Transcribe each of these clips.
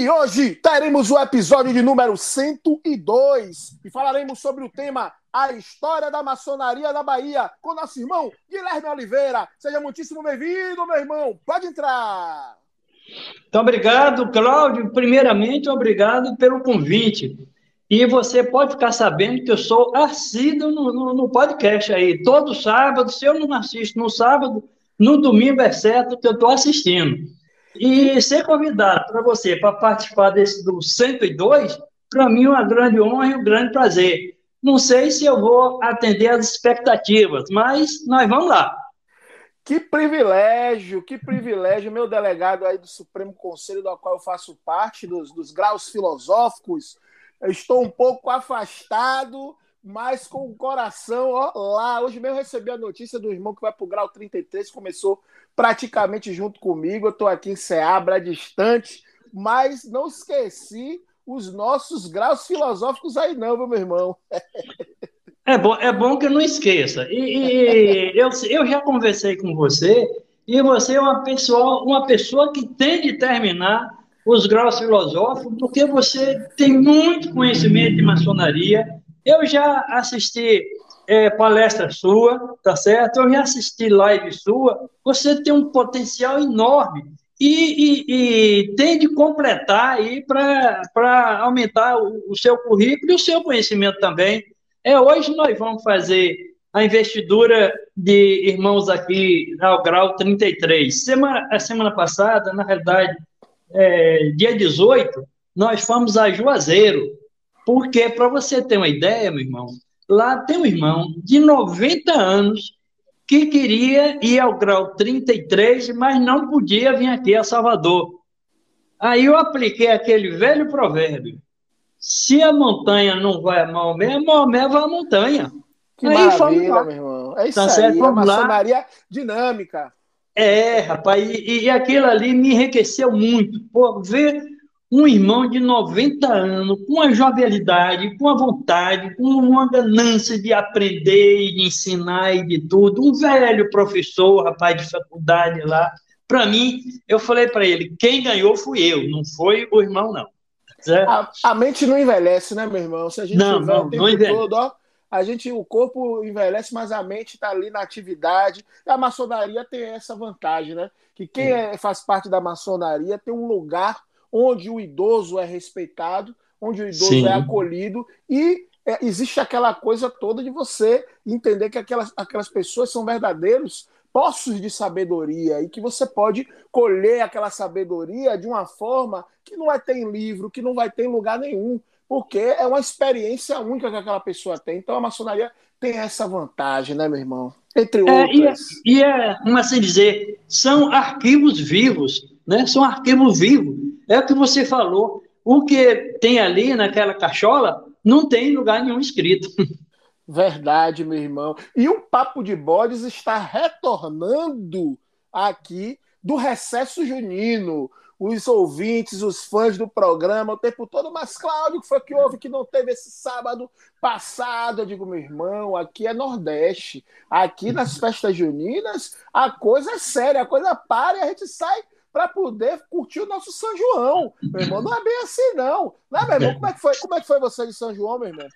E hoje teremos o episódio de número 102 e falaremos sobre o tema A História da Maçonaria da Bahia com nosso irmão Guilherme Oliveira. Seja muitíssimo bem-vindo, meu irmão. Pode entrar. Então, obrigado, Cláudio. Primeiramente, obrigado pelo convite. E você pode ficar sabendo que eu sou assíduo no, no, no podcast aí. Todo sábado, se eu não assisto no sábado, no domingo é certo que eu estou assistindo. E ser convidado para você para participar desse do 102, para mim é uma grande honra e um grande prazer. Não sei se eu vou atender às expectativas, mas nós vamos lá. Que privilégio, que privilégio, meu delegado aí do Supremo Conselho, do qual eu faço parte, dos, dos graus filosóficos. Eu estou um pouco afastado, mas com o coração ó, lá. Hoje mesmo recebi a notícia do irmão que vai para o grau 33, começou praticamente junto comigo. Eu estou aqui em Seabra, distante, mas não esqueci os nossos graus filosóficos aí, não, meu irmão. É bom, é bom que não esqueça. E, e eu, eu já conversei com você, e você é uma pessoa, uma pessoa que tem de terminar os graus filosóficos, porque você tem muito conhecimento de maçonaria. Eu já assisti é, palestra sua, tá certo? Eu já assisti live sua. Você tem um potencial enorme e, e, e tem de completar aí para aumentar o, o, seu currículo e o seu conhecimento também. É hoje nós vamos fazer a investidura de irmãos aqui ao grau 33. Semana, a semana passada, na realidade, é, dia 18, nós fomos a Juazeiro. Porque, para você ter uma ideia, meu irmão, Lá tem um irmão de 90 anos que queria ir ao grau 33, mas não podia vir aqui a Salvador. Aí eu apliquei aquele velho provérbio: se a montanha não vai a Maomé, a Maomé vai à montanha. Que aí, maravilha, meu irmão. É isso tá aí, certo? a maçonaria lá. dinâmica. É, rapaz, e, e aquilo ali me enriqueceu muito. Pô, ver um irmão de 90 anos, com a jovialidade, com a vontade, com uma ganância de aprender e de ensinar e de tudo, um velho professor, rapaz de faculdade lá. Para mim, eu falei para ele: quem ganhou fui eu, não foi o irmão, não. A, a, mente não envelhece, né, meu irmão? Se a gente não, não, o tempo não todo, ó, a gente, o corpo envelhece, mas a mente está ali na atividade. E a maçonaria tem essa vantagem, né? Que quem é, faz parte da maçonaria tem um lugar onde o idoso é respeitado, onde o idoso Sim. é acolhido e é, existe aquela coisa toda de você entender que aquelas, aquelas pessoas são verdadeiros poços de sabedoria e que você pode colher aquela sabedoria de uma forma que não vai ter em livro, que não vai ter em lugar nenhum, porque é uma experiência única que aquela pessoa tem. Então a maçonaria tem essa vantagem, né, meu irmão? Entre outras. É, e, é, e é, como assim dizer, são arquivos vivos, né? São arquivos vivos é o que você falou. O que tem ali naquela cachola não tem lugar nenhum escrito. Verdade, meu irmão. E o Papo de Bodes está retornando aqui do recesso junino. Os ouvintes, os fãs do programa, o tempo todo, mas Cláudio, que foi que houve que não teve esse sábado passado? Eu digo, meu irmão, aqui é Nordeste. Aqui nas festas juninas, a coisa é séria, a coisa para e a gente sai para poder curtir o nosso São João. Meu irmão, não é bem assim, não. Não é, meu irmão? Como é que foi, como é que foi você de São João, meu irmão?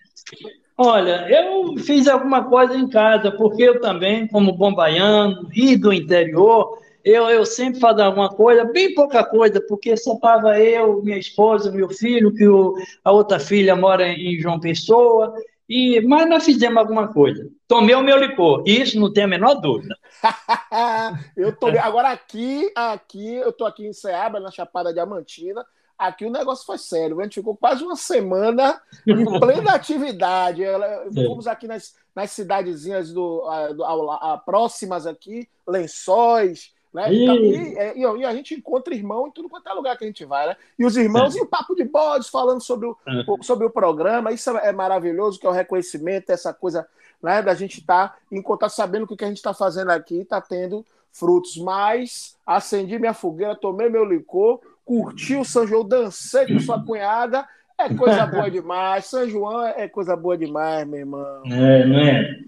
Olha, eu fiz alguma coisa em casa, porque eu também, como bom baiano e do interior, eu, eu sempre fazia alguma coisa, bem pouca coisa, porque só estava eu, minha esposa, meu filho, que o, a outra filha mora em João Pessoa, e, mas nós fizemos alguma coisa. Tomei o meu licor, isso não tem a menor dúvida. eu tomei. Agora aqui, aqui, eu tô aqui em Ceabra, na Chapada Diamantina. Aqui o negócio foi sério. A gente ficou quase uma semana em plena atividade. Fomos aqui nas, nas cidadezinhas do, do a, próximas aqui, Lençóis, Né? E, e, é, e, a gente encontra irmão em tudo quanto é lugar que a gente vai, né? E os irmãos é. e o papo de bodes falando sobre o, é. sobre o programa, isso é maravilhoso, que é o reconhecimento, essa coisa né, da gente estar tá, em contato, sabendo que o que a gente está fazendo aqui está tendo frutos. Mas acendi minha fogueira, tomei meu licor, curti o São João, dancei com sua cunhada. É coisa boa demais. São João é coisa boa demais, meu irmão. É, não é?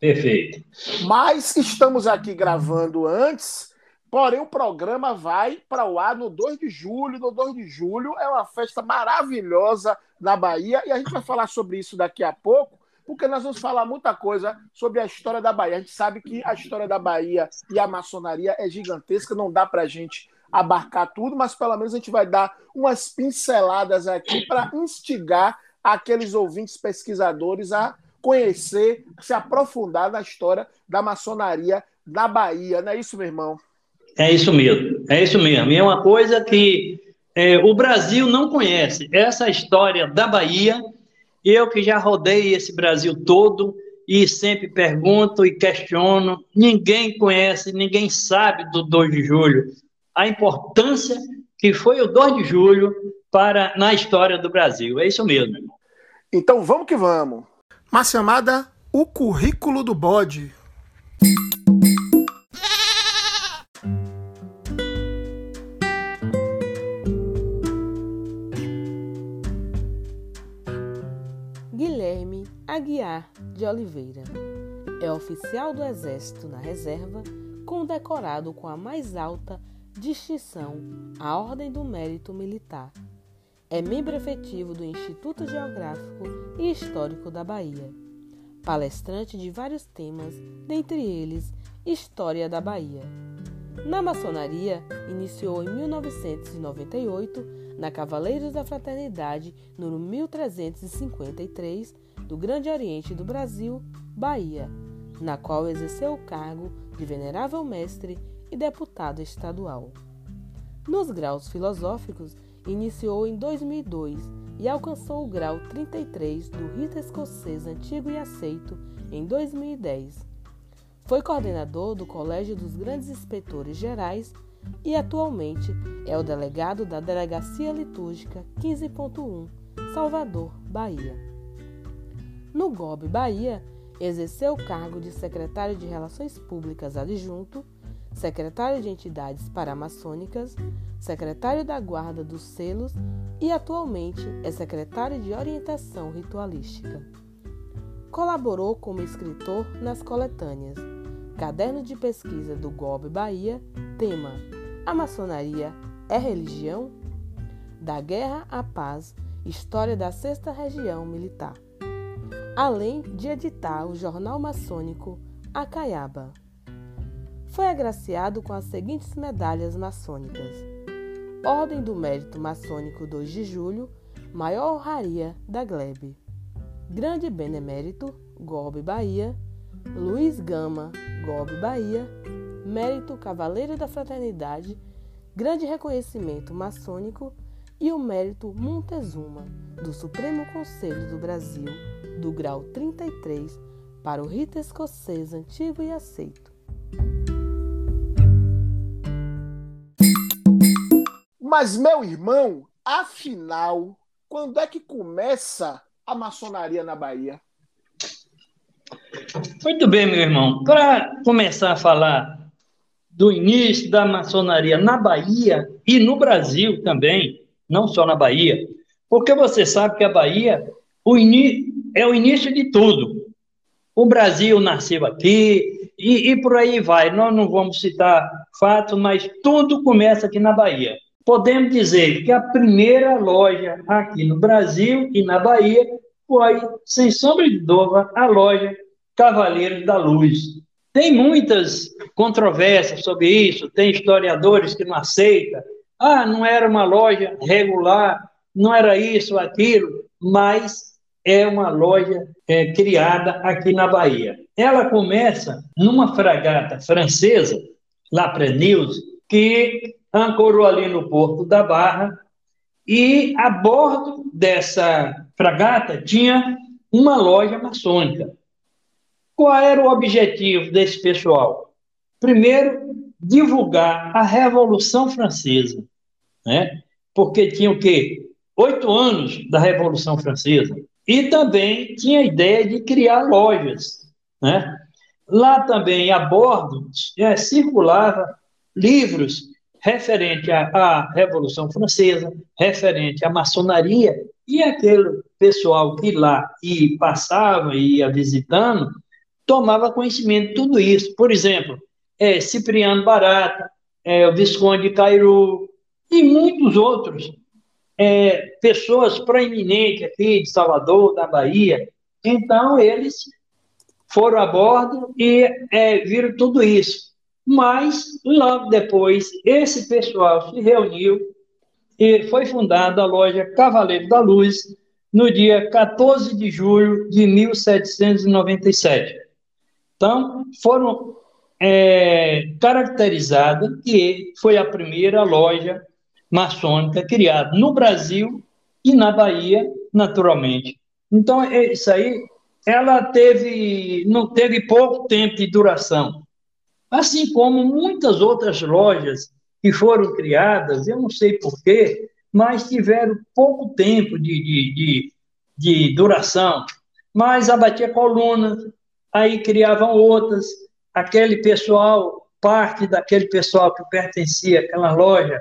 Perfeito. Mas estamos aqui gravando antes Porém, o programa vai para o ar no 2 de julho. No 2 de julho é uma festa maravilhosa na Bahia e a gente vai falar sobre isso daqui a pouco, porque nós vamos falar muita coisa sobre a história da Bahia. A gente sabe que a história da Bahia e a maçonaria é gigantesca, não dá para a gente abarcar tudo, mas pelo menos a gente vai dar umas pinceladas aqui para instigar aqueles ouvintes pesquisadores a conhecer, se aprofundar na história da maçonaria da Bahia. Não é isso, meu irmão? É isso mesmo, é isso mesmo. E é uma coisa que é, o Brasil não conhece. Essa história da Bahia, eu que já rodei esse Brasil todo e sempre pergunto e questiono, ninguém conhece, ninguém sabe do 2 de julho, a importância que foi o 2 de julho para na história do Brasil. É isso mesmo. Então vamos que vamos. Uma chamada O Currículo do Bode. Aguiar de Oliveira. É oficial do Exército na reserva, condecorado com a mais alta distinção, a Ordem do Mérito Militar. É membro efetivo do Instituto Geográfico e Histórico da Bahia. Palestrante de vários temas, dentre eles História da Bahia. Na maçonaria, iniciou em 1998 na Cavaleiros da Fraternidade, número 1353, do Grande Oriente do Brasil, Bahia, na qual exerceu o cargo de venerável mestre e deputado estadual. Nos graus filosóficos, iniciou em 2002 e alcançou o grau 33 do rito escocês antigo e aceito em 2010. Foi coordenador do Colégio dos Grandes Inspetores Gerais e atualmente é o delegado da Delegacia Litúrgica 15.1, Salvador, Bahia. No GOB Bahia, exerceu o cargo de secretário de Relações Públicas adjunto, secretário de Entidades Paramaçônicas, secretário da Guarda dos Selos e atualmente é secretário de Orientação Ritualística. Colaborou como escritor nas coletâneas Caderno de Pesquisa do GOB Bahia, tema A Maçonaria é Religião? Da Guerra à Paz, História da Sexta Região Militar além de editar o jornal maçônico Acaiaba. Foi agraciado com as seguintes medalhas maçônicas: Ordem do Mérito Maçônico 2 de Julho, maior honraria da Glebe. Grande Benemérito, Golbe Bahia, Luiz Gama, Golbe Bahia, Mérito Cavaleiro da Fraternidade, Grande Reconhecimento Maçônico e o Mérito Montezuma, do Supremo Conselho do Brasil, do grau 33 para o rito escocês antigo e aceito. Mas, meu irmão, afinal, quando é que começa a maçonaria na Bahia? Muito bem, meu irmão. Para começar a falar do início da maçonaria na Bahia e no Brasil também, não só na Bahia, porque você sabe que a Bahia o é o início de tudo. O Brasil nasceu aqui e, e por aí vai. Nós não vamos citar fatos, mas tudo começa aqui na Bahia. Podemos dizer que a primeira loja aqui no Brasil e na Bahia foi, sem sombra de dúvida, a loja Cavaleiros da Luz. Tem muitas controvérsias sobre isso, tem historiadores que não aceitam. Ah, não era uma loja regular, não era isso, aquilo, mas é uma loja é, criada aqui na Bahia. Ela começa numa fragata francesa, La Preneuse, que ancorou ali no porto da Barra, e a bordo dessa fragata tinha uma loja maçônica. Qual era o objetivo desse pessoal? Primeiro, divulgar a Revolução Francesa, né? Porque tinha o quê? Oito anos da Revolução Francesa. E também tinha a ideia de criar lojas, né? Lá também, a bordo, é, circulava livros referente à, à, Revolução Francesa, referente à maçonaria, e aquele pessoal que lá e passava e ia visitando, tomava conhecimento de tudo isso. Por exemplo, é, Cipriano Barata, é, o Visconde Cairu e muitos outros, é, pessoas proeminentes aqui de Salvador, da Bahia. Então, eles foram a bordo e é, viram tudo isso. Mas, logo depois, esse pessoal se reuniu e foi fundada a loja Cavaleiro da Luz no dia 14 de julho de 1797. Então, foram é, caracterizada que foi a primeira loja maçônica criada no Brasil e na Bahia, naturalmente. Então, é isso aí, ela teve, não teve pouco tempo de duração. Assim como muitas outras lojas que foram criadas, eu não sei porquê, mas tiveram pouco tempo de, de, de, de duração. Mas abatia coluna, aí criavam outras, aquele pessoal, parte daquele pessoal que pertencia àquela loja,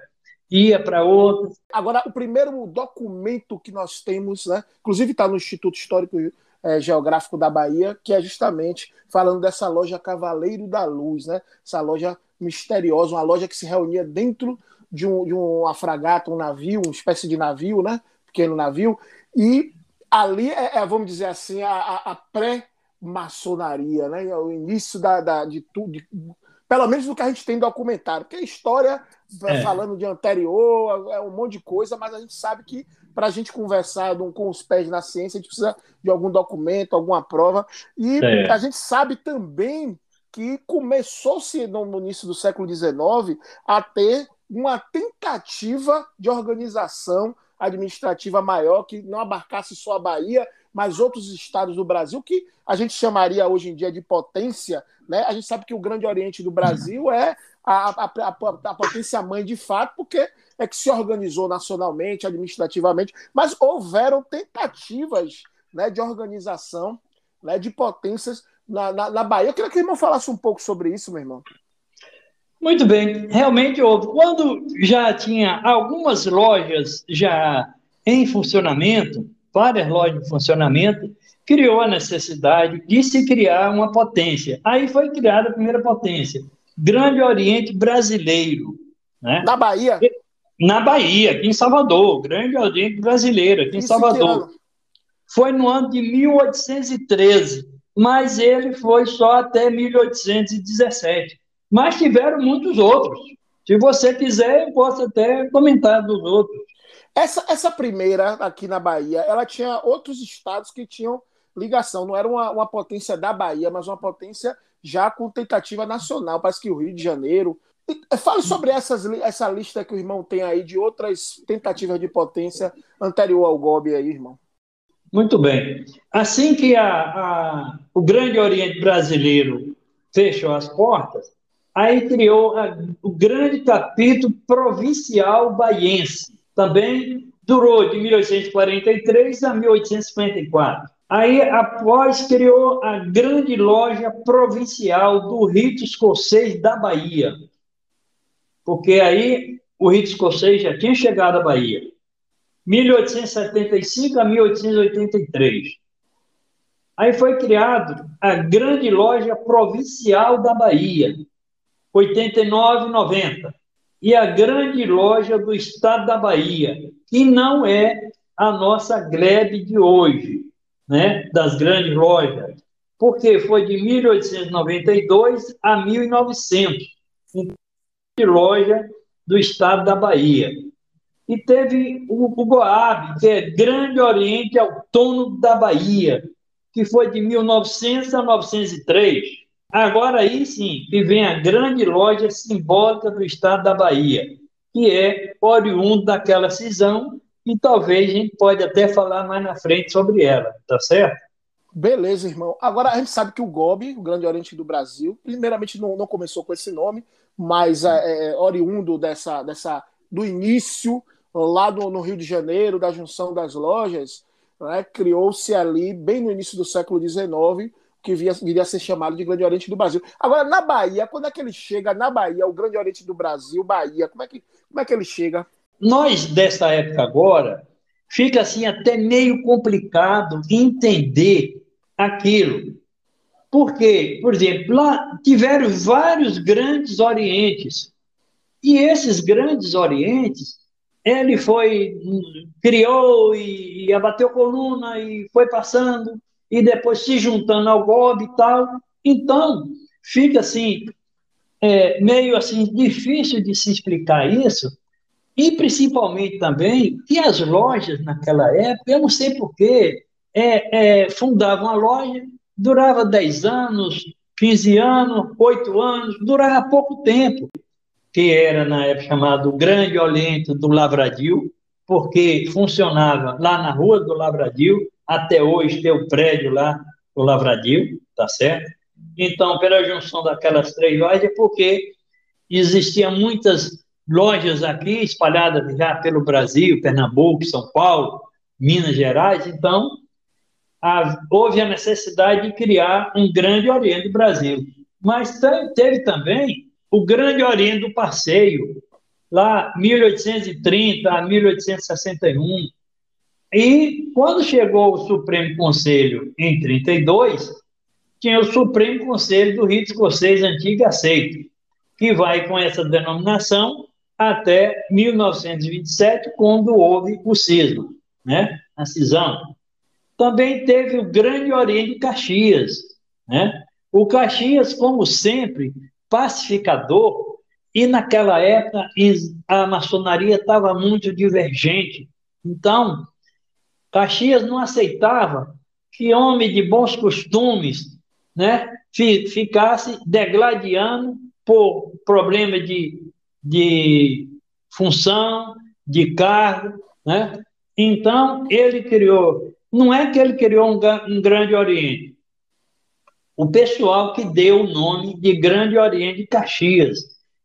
ia para outra. Agora, o primeiro documento que nós temos, né, inclusive está no Instituto Histórico é, Geográfico da Bahia, que é justamente falando dessa loja Cavaleiro da Luz, né, essa loja misteriosa, uma loja que se reunia dentro de, um, de uma fragata, um navio, uma espécie de navio, né, pequeno navio, e ali é, é vamos dizer assim, a, a pré maçonaria, né? É o início da, da de tudo, pelo menos do que a gente tem documentado, porque a história é. falando de anterior é um monte de coisa, mas a gente sabe que para a gente conversar com os pés na ciência, a gente precisa de algum documento, alguma prova. E é. a gente sabe também que começou-se no início do século XIX a ter uma tentativa de organização administrativa maior que não abarcasse só a Bahia, mas outros estados do Brasil que a gente chamaria hoje em dia de potência, né? A gente sabe que o Grande Oriente do Brasil é a, a, a, a potência mãe de fato, porque é que se organizou nacionalmente, administrativamente, mas houveram tentativas né, de organização né, de potências na, na, na Bahia. Eu queria que o irmão falasse um pouco sobre isso, meu irmão. Muito bem, realmente houve. Quando já tinha algumas lojas já em funcionamento, várias lojas em funcionamento, criou a necessidade de se criar uma potência. Aí foi criada a primeira potência, Grande Oriente Brasileiro. Né? Na Bahia? Na Bahia, aqui em Salvador, Grande Oriente Brasileiro, aqui em Salvador. Foi no ano de 1813, mas ele foi só até 1817. Mas tiveram muitos outros. Se você quiser, eu posso até comentar dos outros. Essa, essa primeira aqui na Bahia, ela tinha outros estados que tinham ligação. Não era uma, uma potência da Bahia, mas uma potência já com tentativa nacional. Parece que o Rio de Janeiro. Eh, fale sobre essas, essa lista que o irmão tem aí de outras tentativas de potência anterior ao GOB aí, irmão. Muito bem. Assim que a, a, o Grande Oriente Brasileiro fechou as portas, aí criou a, o grande capítulo provincial baiense também durou de 1843 a 1854. Aí, após, criou a grande loja provincial do rito escocês da Bahia. Porque aí o rito escocês já tinha chegado à Bahia. 1875 a 1883. Aí foi criado a grande loja provincial da Bahia, 89 90 e a grande loja do estado da Bahia, que não é a nossa greve de hoje, né, das grandes lojas, porque foi de 1892 a 1900, de loja do estado da Bahia. E teve o, o Goab, que é Grande Oriente Autônomo da Bahia, que foi de 1900 a 1903. Agora aí sim, que vem a grande loja simbólica do estado da Bahia, que é oriundo daquela cisão, e talvez a gente pode até falar mais na frente sobre ela, tá certo? Beleza, irmão. Agora a gente sabe que o GOB, o Grande Oriente do Brasil, primeiramente não, não começou com esse nome, mais é, é, oriundo dessa, dessa, do início lá no, no, Rio de Janeiro, da junção das lojas, né, criou-se ali, bem no início do século XIX, que via, viria a ser chamado de Grande Oriente do Brasil. Agora, na Bahia, quando é que ele chega na Bahia, o Grande Oriente do Brasil, Bahia, como é que, como é que ele chega? Nós, dessa época agora, fica assim até meio complicado entender aquilo. Porque, por exemplo, lá tiveram vários grandes orientes. E esses grandes orientes, ele foi, criou e, e abateu coluna e foi passando e depois se juntando ao golpe e tal. Então, fica assim, é, meio assim, difícil de se explicar isso, e principalmente também que as lojas naquela época, eu não sei porquê, é, é, fundavam a loja, durava 10 anos, 15 anos, 8 anos, durava pouco tempo, que era na época chamado Grande Oriente do Lavradio, porque funcionava lá na rua do Lavradio, até hoje tem o prédio lá do Lavradio, tá certo? Então, pela junção daquelas três lojas, é porque existiam muitas lojas aqui espalhadas já pelo Brasil, Pernambuco, São Paulo, Minas Gerais, então a, houve a necessidade de criar um grande Oriente do Brasil. Mas teve também o grande Oriente do Passeio, lá 1830 a 1861, e quando chegou o Supremo Conselho em 32, tinha o Supremo Conselho do Rito Escocês Antigo Aceito, que vai com essa denominação até 1927, quando houve o cisma, né? a cisão. Também teve o Grande Oriente Caxias. Né? O Caxias, como sempre, pacificador, e naquela época a maçonaria estava muito divergente. Então, Caxias não aceitava que homem de bons costumes né, ficasse degladiando por problema de, de função, de cargo. Né? Então, ele criou, não é que ele criou um, um Grande Oriente, o pessoal que deu o nome de Grande Oriente Caxias,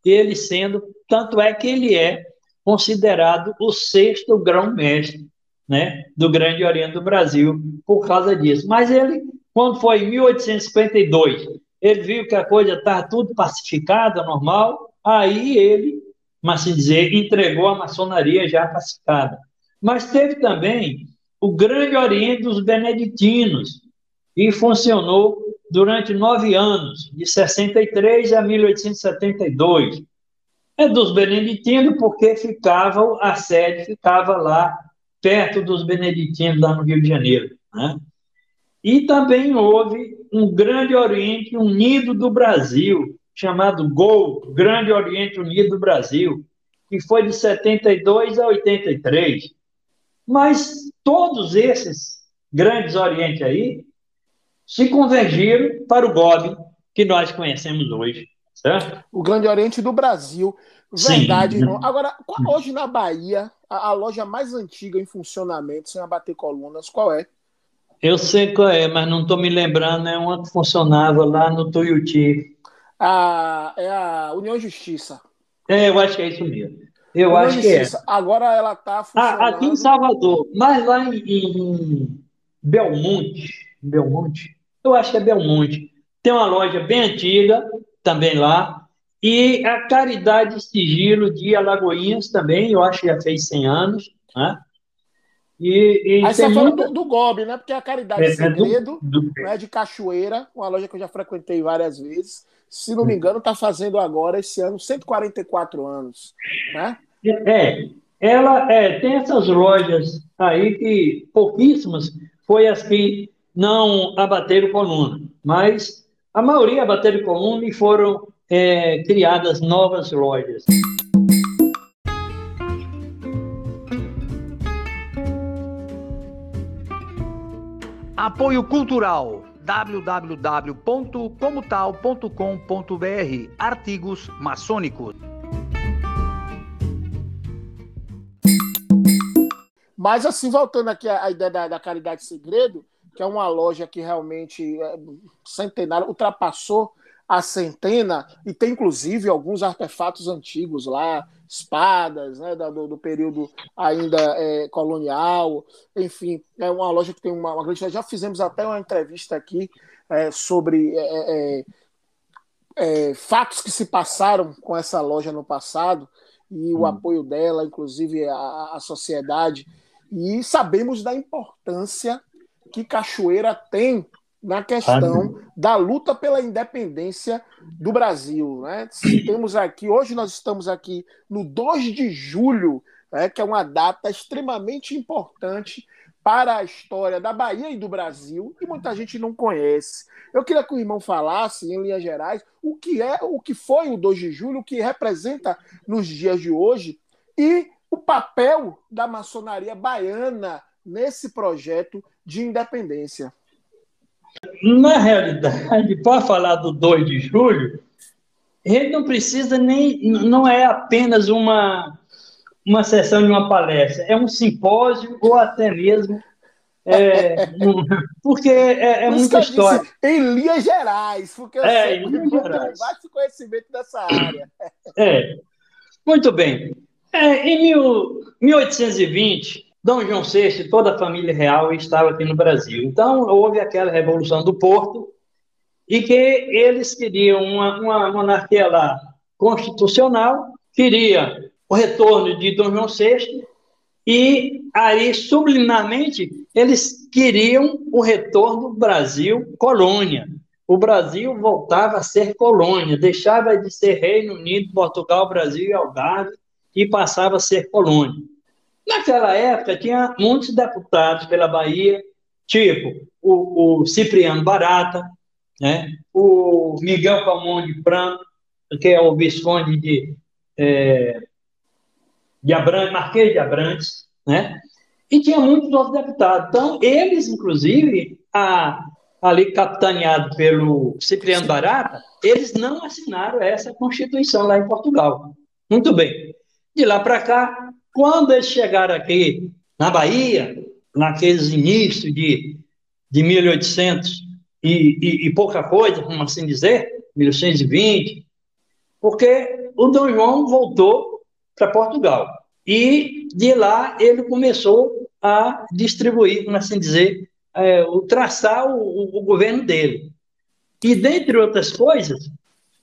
ele sendo, tanto é que ele é considerado o sexto grão-mestre né, do Grande Oriente do Brasil por causa disso. Mas ele, quando foi em 1852, ele viu que a coisa estava tudo pacificada, normal, aí ele, mas assim dizer, entregou a maçonaria já pacificada. Mas teve também o Grande Oriente dos Beneditinos, e funcionou durante nove anos, de 63 a 1872. É dos beneditinos porque ficava, a sede ficava lá perto dos beneditinos, lá no Rio de Janeiro. Né? E também houve um Grande Oriente Unido do Brasil, chamado GOL, Grande Oriente Unido do Brasil, que foi de 72 a 83. Mas todos esses grandes orientes aí se convergiram para o GOB que nós conhecemos hoje. Certo? O Grande Oriente do Brasil. Verdade, Sim. irmão. Agora, hoje na Bahia, a, a, loja mais antiga em funcionamento, sem abater colunas, qual é? Eu sei qual é, mas não estou me lembrando, é uma que funcionava lá no Tuiuti. A, é a União Justiça. É, eu acho que é isso mesmo. Eu União acho Justiça. que é. Agora ela está funcionando. Ah, aqui em Salvador, mas lá em, em Belmonte, Belmonte, eu acho que é Belmonte, tem uma loja bem antiga, também lá, e a Caridade Sigilo de Alagoinhas também, eu acho que já fez 100 anos. Né? E, e Aí você muita... do, do Gob, né? Porque a Caridade é, Segredo é do, do... Né, de Cachoeira, uma loja que eu já frequentei várias vezes. Se não me hum. engano, está fazendo agora, esse ano, 144 anos. Né? É, ela é, tem essas lojas aí que pouquíssimas foi as que não abateram coluna, mas a maioria abateram coluna e foram é, criadas novas lojas. Apoio Cultural www.comotal.com.br Artigos maçônicos. Mas assim, voltando aqui à ideia da, da Caridade Segredo, que é uma loja que realmente é centenária, ultrapassou a centena, e tem inclusive alguns artefatos antigos lá, espadas, né, do, do período ainda é, colonial, enfim, é uma loja que tem uma, uma grande. Já fizemos até uma entrevista aqui é, sobre é, é, é, fatos que se passaram com essa loja no passado e o hum. apoio dela, inclusive a, a sociedade, e sabemos da importância que Cachoeira tem na questão da luta pela independência do Brasil. Né? Temos aqui, hoje nós estamos aqui no 2 de julho, né, que é uma data extremamente importante para a história da Bahia e do Brasil, e muita gente não conhece. Eu queria que o irmão falasse, em linhas gerais, o que é, o que foi o 2 de julho, o que representa nos dias de hoje, e o papel da maçonaria baiana nesse projeto de independência. Na realidade, para falar do 2 de julho, ele não precisa nem. Não é apenas uma, uma sessão de uma palestra, é um simpósio ou até mesmo. É, porque é, é muita história. Disse, em linhas gerais, porque eu é, sei que tem conhecimento dessa área. É. Muito bem. É, em mil, 1820, Dom João VI toda a família real estava aqui no Brasil. Então, houve aquela Revolução do Porto, e que eles queriam uma, uma monarquia lá constitucional, queria o retorno de Dom João VI, e aí, subliminarmente, eles queriam o retorno do Brasil colônia. O Brasil voltava a ser colônia, deixava de ser Reino Unido, Portugal, Brasil e Algarve, e passava a ser colônia. Naquela época, tinha muitos deputados pela Bahia, tipo o, o Cipriano Barata, né? o Miguel Calmon de Pranto, que é o Visconde de, é, de Abrantes, Marquês de Abrantes, né? e tinha muitos outros deputados. Então, eles, inclusive, a, ali capitaneado pelo Cipriano Barata, eles não assinaram essa Constituição lá em Portugal. Muito bem. De lá para cá, quando eles chegaram aqui na Bahia, naqueles inícios de, de 1800 e, e, e pouca coisa, vamos assim dizer, 1820, porque o Dom João voltou para Portugal. E de lá ele começou a distribuir, vamos assim dizer, é, o traçar o, o, governo dele. E, dentre outras coisas,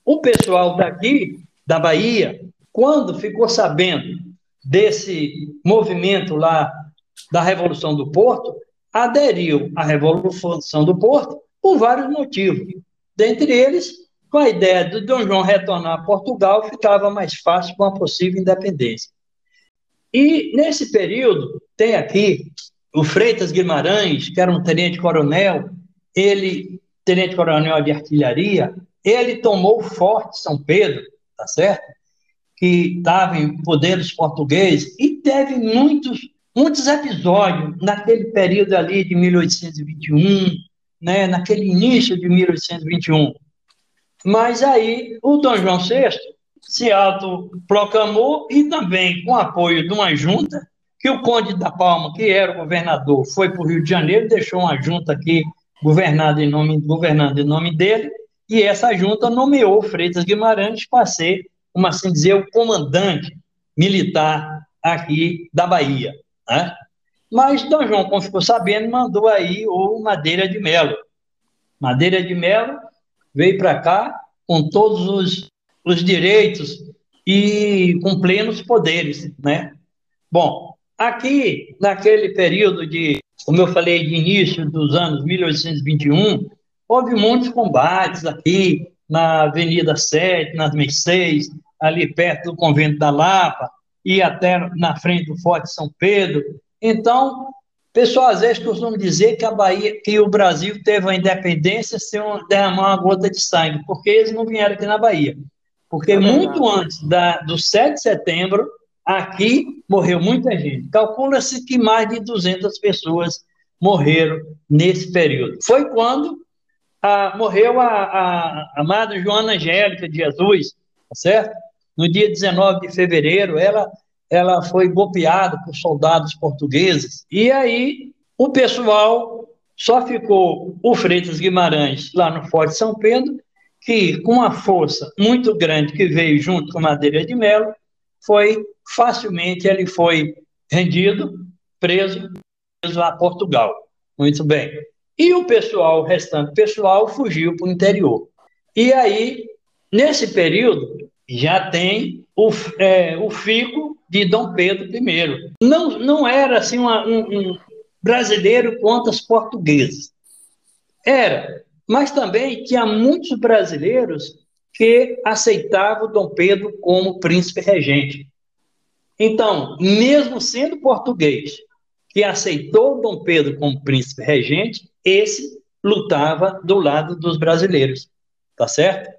o pessoal daqui, da Bahia, quando ficou sabendo desse movimento lá da Revolução do Porto, aderiu à Revolução do Porto por vários motivos. Dentre eles, com a ideia de Dom João retornar a Portugal, ficava mais fácil com a possível independência. E, nesse período, tem aqui o Freitas Guimarães, que era um tenente-coronel, ele, tenente-coronel de artilharia, ele tomou o Forte São Pedro, tá certo? Que estava em poder dos portugueses, e teve muitos, muitos episódios naquele período ali de 1821, né, naquele início de 1821. Mas aí o Dom João VI se autoproclamou e também com apoio de uma junta, que o Conde da Palma, que era o governador, foi para o Rio de Janeiro, deixou uma junta aqui governada em nome, governando em nome dele, e essa junta nomeou Freitas Guimarães para ser como assim dizer, o comandante militar aqui da Bahia. Né? Mas Dom João, como ficou sabendo, mandou aí o Madeira de Melo. Madeira de Melo veio para cá com todos os, os direitos e com plenos poderes, né? Bom, aqui, naquele período de, como eu falei, de início dos anos 1821, houve muitos combates aqui na Avenida 7, nas Mercedes, ali perto do convento da Lapa e até na frente do Forte São Pedro. Então, pessoal às vezes costuma dizer que a Bahia, que o Brasil teve a independência sem derramar uma gota de sangue, porque eles não vieram aqui na Bahia. Porque é muito antes da, do 7 de setembro, aqui morreu muita gente. Calcula-se que mais de 200 pessoas morreram nesse período. Foi quando a, morreu a, a, a Madre Joana Angélica de Jesus, tá certo? No dia 19 de fevereiro, ela, ela foi golpeada por soldados portugueses. E aí o pessoal só ficou o Freitas Guimarães lá no Forte São Pedro, que, com uma força muito grande que veio junto com Madeira de Melo, foi facilmente ele foi rendido, preso, preso a Portugal. Muito bem. E o pessoal, o restante pessoal, fugiu para o interior. E aí, nesse período, já tem o, é, o fico de Dom Pedro I. Não, não era assim uma, um, um brasileiro contra os portugueses. Era, mas também tinha muitos brasileiros que aceitavam Dom Pedro como príncipe regente. Então, mesmo sendo português, que aceitou Dom Pedro como príncipe regente, esse lutava do lado dos brasileiros, tá certo?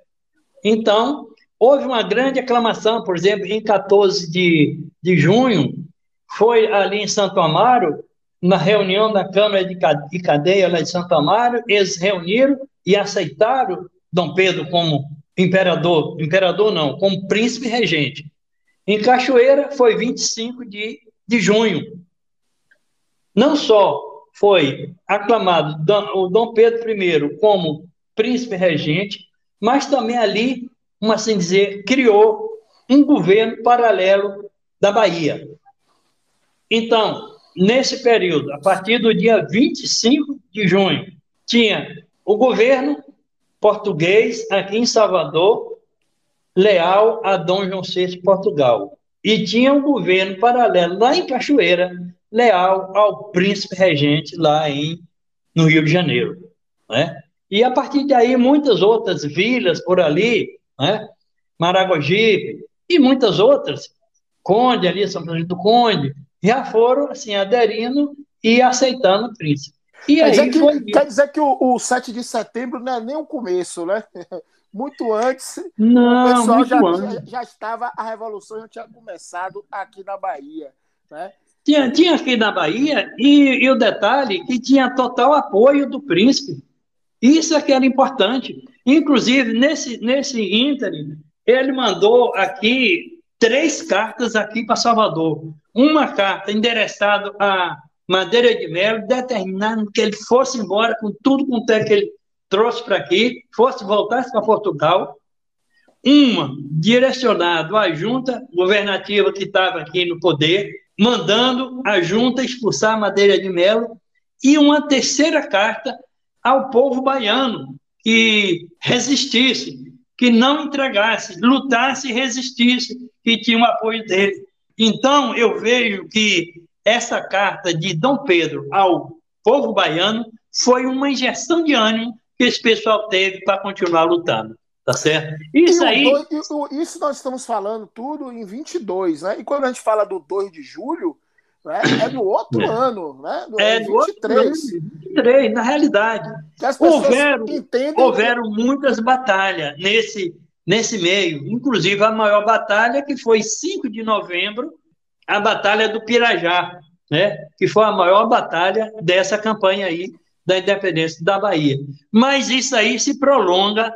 Então, houve uma grande aclamação, por exemplo, em 14 de, de junho, foi ali em Santo Amaro, na reunião da Câmara de Cadeia lá de Santo Amaro, eles reuniram e aceitaram Dom Pedro como imperador, imperador não, como príncipe regente. Em Cachoeira foi 25 de, de junho. Não só foi aclamado o Dom Pedro I como príncipe regente, mas também ali, como assim dizer, criou um governo paralelo da Bahia. Então, nesse período, a partir do dia 25 de junho, tinha o governo português aqui em Salvador, leal a Dom João VI de Portugal. E tinha um governo paralelo lá em Cachoeira, leal ao príncipe regente lá em, no Rio de Janeiro. Né? E a partir daí, muitas outras vilas por ali, né? Maragogipe e muitas outras, Conde ali, São Francisco do Conde, já foram assim, aderindo e aceitando o príncipe. E quer, dizer que, quer dizer que o, o 7 de setembro não é nem o começo, né? Muito antes, não, o pessoal já, já, já, estava, a revolução já tinha começado aqui na Bahia. Né? Tinha, tinha aqui na Bahia, e, e o detalhe que tinha total apoio do príncipe. Isso é que era importante. Inclusive, nesse, nesse ínterim, ele mandou aqui três cartas aqui para Salvador. Uma carta endereçada a Madeira de Melo, determinando que ele fosse embora com tudo quanto é que ele trouxe para aqui, fosse voltasse para Portugal. Uma direcionada à junta governativa que estava aqui no poder, mandando a junta expulsar Madeira de Melo, e uma terceira carta ao povo baiano que resistisse, que não entregasse, lutasse e resistisse, que tinha o apoio dele. Então, eu vejo que essa carta de Dom Pedro ao povo baiano foi uma injeção de ânimo que esse pessoal teve para continuar lutando. Tá certo? Isso aí. Dois, isso nós estamos falando tudo em 22, né? E quando a gente fala do 2 de julho, né, é do outro é. ano, né? Do é 23. Do 23, na realidade. Houveram, houveram muitas batalhas nesse, nesse meio, inclusive a maior batalha que foi 5 de novembro a Batalha do Pirajá, né? que foi a maior batalha dessa campanha aí da independência da Bahia. Mas isso aí se prolonga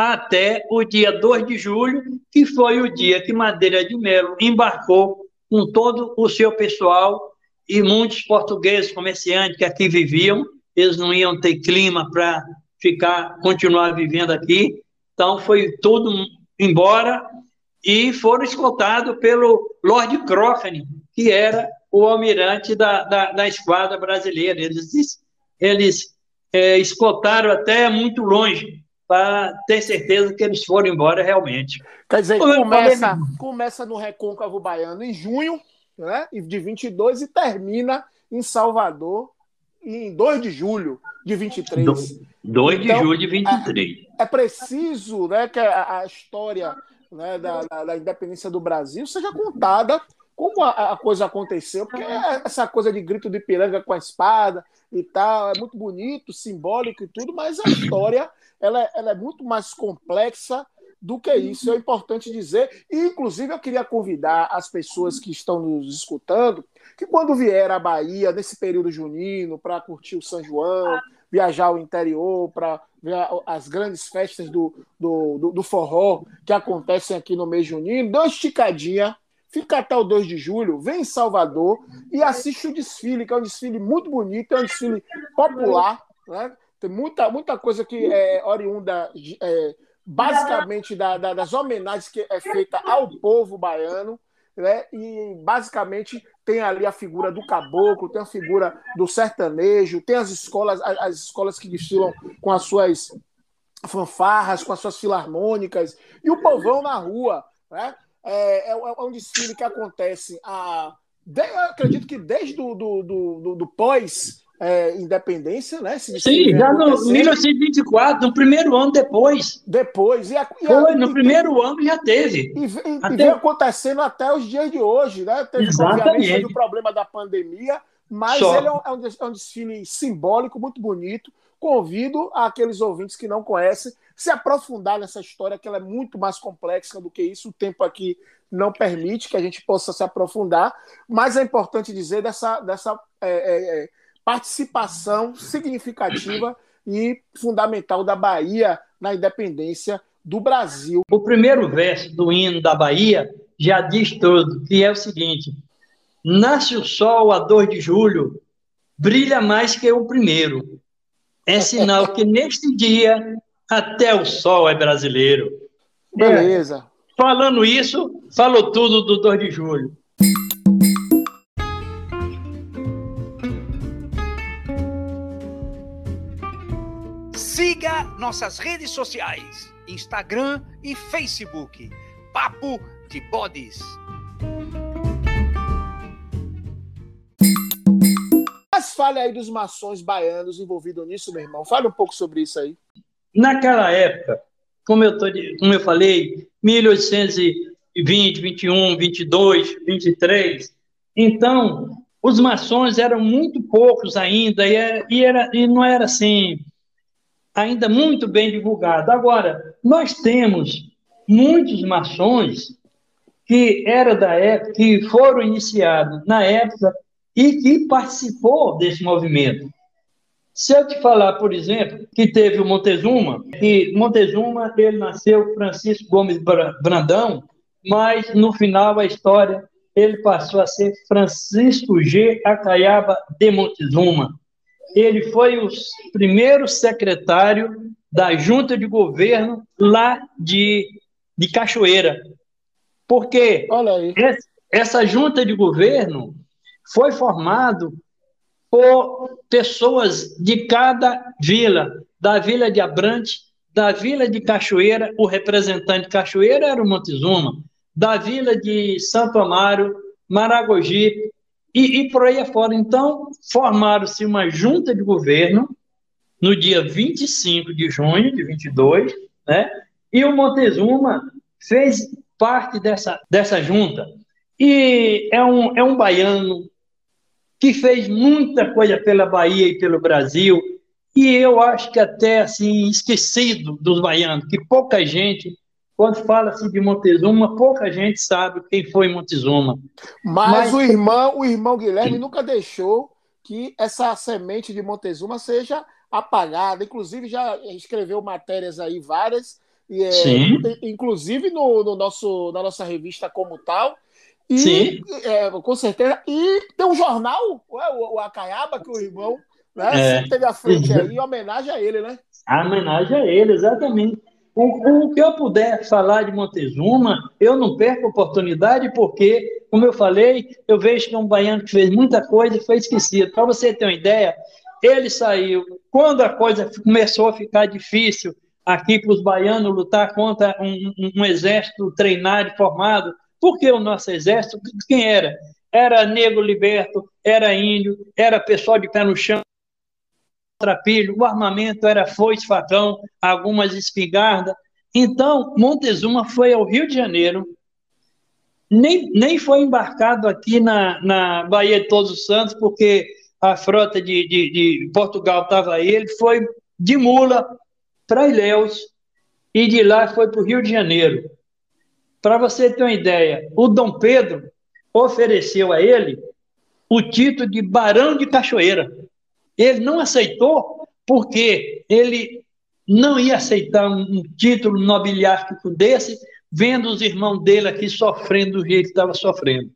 até o dia 2 de julho, que foi o dia que Madeira de Melo embarcou com todo o seu pessoal e muitos portugueses comerciantes que aqui viviam, eles não iam ter clima para ficar continuar vivendo aqui, então foi tudo embora e foram escoltados pelo Lord Cochrane, que era o almirante da, da, da esquadra brasileira. Eles, eles é, escoltaram até muito longe para ter certeza que eles foram embora realmente. Quer dizer, começa, começa no Recôncavo Baiano em junho né, de 22 e termina em Salvador em 2 de julho de 23. 2 então, de julho de 23. É, é preciso né, que a, a história né, da, da, da, independência do Brasil seja contada como a, a, coisa aconteceu, porque essa coisa de grito de piranga com a espada e tal é muito bonito, simbólico e tudo, mas a história ela, é, ela é muito mais complexa do que isso. É importante dizer, e inclusive eu queria convidar as pessoas que estão nos escutando que quando vier à Bahia nesse período junino para curtir o São João, viajar ao interior para ver as grandes festas do, do, do, do, forró que acontecem aqui no mês junino, dê uma esticadinha, fica até o 2 de julho, vem em Salvador e assiste o desfile, que é um desfile muito bonito, é um desfile popular, né? Tem muita, muita coisa que é oriunda é, basicamente da, da, das homenagens que é feita ao povo baiano, né? E basicamente tem ali a figura do caboclo, tem a figura do sertanejo, tem as escolas, as, as escolas que desfilam com as suas fanfarras, com as suas filarmônicas, e o povão na rua, né? É, é, é um desfile que acontece a, de, acredito que desde do, do, do, do pós é, independência, né? Sim, já no 1924, no primeiro ano depois. Depois. E a, e a, Foi, no e, primeiro ano já teve. E, e, até... vem acontecendo até os dias de hoje, né? Teve, Exatamente. obviamente, o problema da pandemia, mas Só. ele é um, é um, é um desfile simbólico, muito bonito. Convido aqueles ouvintes que não conhecem se aprofundar nessa história, que ela é muito mais complexa do que isso. O tempo aqui não permite que a gente possa se aprofundar, mas é importante dizer dessa, dessa é, é, é participação significativa e fundamental da Bahia na independência do Brasil. O primeiro verso do hino da Bahia já diz tudo, que é o seguinte: Nasce o sol a 2 de julho, brilha mais que o primeiro. É sinal que neste dia até o sol é brasileiro. Beleza. É, falando isso, falou tudo do 2 de julho. Siga nossas redes sociais: Instagram e Facebook. Papo de Bodes. Fale aí dos maçons baianos envolvidos nisso, meu irmão. Fale um pouco sobre isso aí. Naquela época, como eu, tô, como eu falei, 1820, 21, 22, 23, então os maçons eram muito poucos ainda e, era, e, era, e não era assim ainda muito bem divulgado. Agora, nós temos muitos maçons que era da época, que foram iniciados na época e que participou desse movimento. Se eu te falar, por exemplo, que teve o Montezuma, que Montezuma ele nasceu Francisco Gomes Brandão, mas no final a história ele passou a ser Francisco G. Acaiaba de Montezuma ele foi o primeiro secretário da junta de governo lá de, de Cachoeira. Porque essa junta de governo foi formado por pessoas de cada vila, da vila de Abrante, da vila de Cachoeira, o representante de Cachoeira era o Montezuma, da vila de Santo Amaro, Maragogi, e, e por aí afora. Então, formaram-se uma junta de governo no dia 25 de junho de 22, né? E o Montezuma fez parte dessa, dessa junta. E é um, é um baiano que fez muita coisa pela Bahia e pelo Brasil, e eu acho que até assim esquecido dos baianos, que pouca gente quando fala-se de Montezuma, pouca gente sabe quem foi Montezuma. Mas, Mas, o irmão, o irmão Guilherme nunca deixou que essa semente de Montezuma seja apagada. Inclusive já escreveu matérias aí várias, e é, Sim. inclusive no, no, nosso na nossa revista como tal. E, Sim. É, com certeza. E tem um jornal, o, o Acaiaba, que o irmão né, é. sempre teve à frente aí, em homenagem a ele, né? A homenagem a ele, exatamente. O, o, que eu puder falar de Montezuma, eu não perco a oportunidade, porque, como eu falei, eu vejo que é um baiano que fez muita coisa e foi esquecido. Para você ter uma ideia, ele saiu. Quando a coisa começou a ficar difícil aqui para os baianos lutar contra um, um, um exército treinado e formado, porque o nosso exército, quem era? Era negro liberto, era índio, era pessoal de pé no chão trapilho, o armamento era foice, facão, algumas espingardas. Então, Montezuma foi ao Rio de Janeiro, nem, nem foi embarcado aqui na, na Baía de Todos os Santos, porque a frota de, de, de Portugal estava aí, ele foi de mula para Ilhéus, e de lá foi para o Rio de Janeiro. Para você ter uma ideia, o Dom Pedro ofereceu a ele o título de Barão de Cachoeira. Ele não aceitou porque ele não ia aceitar um, título nobiliárquico desse, vendo os irmãos dele aqui sofrendo do jeito que estava sofrendo.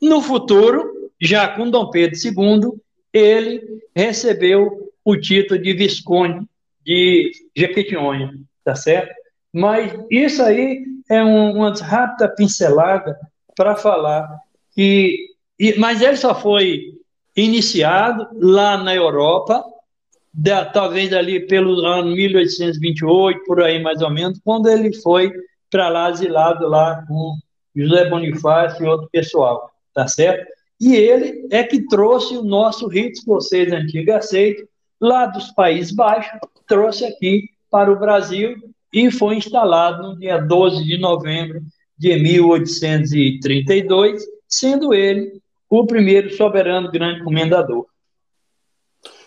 No futuro, já com Dom Pedro II, ele recebeu o título de Visconde de Jequitinhonha, tá certo? Mas isso aí é um, uma rápida pincelada para falar que. E, mas ele só foi iniciado lá na Europa, talvez ali pelo ano 1828, por aí mais ou menos, quando ele foi para lá asilado lá com José Bonifácio e outro pessoal, tá certo? E ele é que trouxe o nosso rito escocês antigo aceito lá dos Países Baixos, trouxe aqui para o Brasil e foi instalado no dia 12 de novembro de 1832, sendo ele o primeiro soberano grande comendador.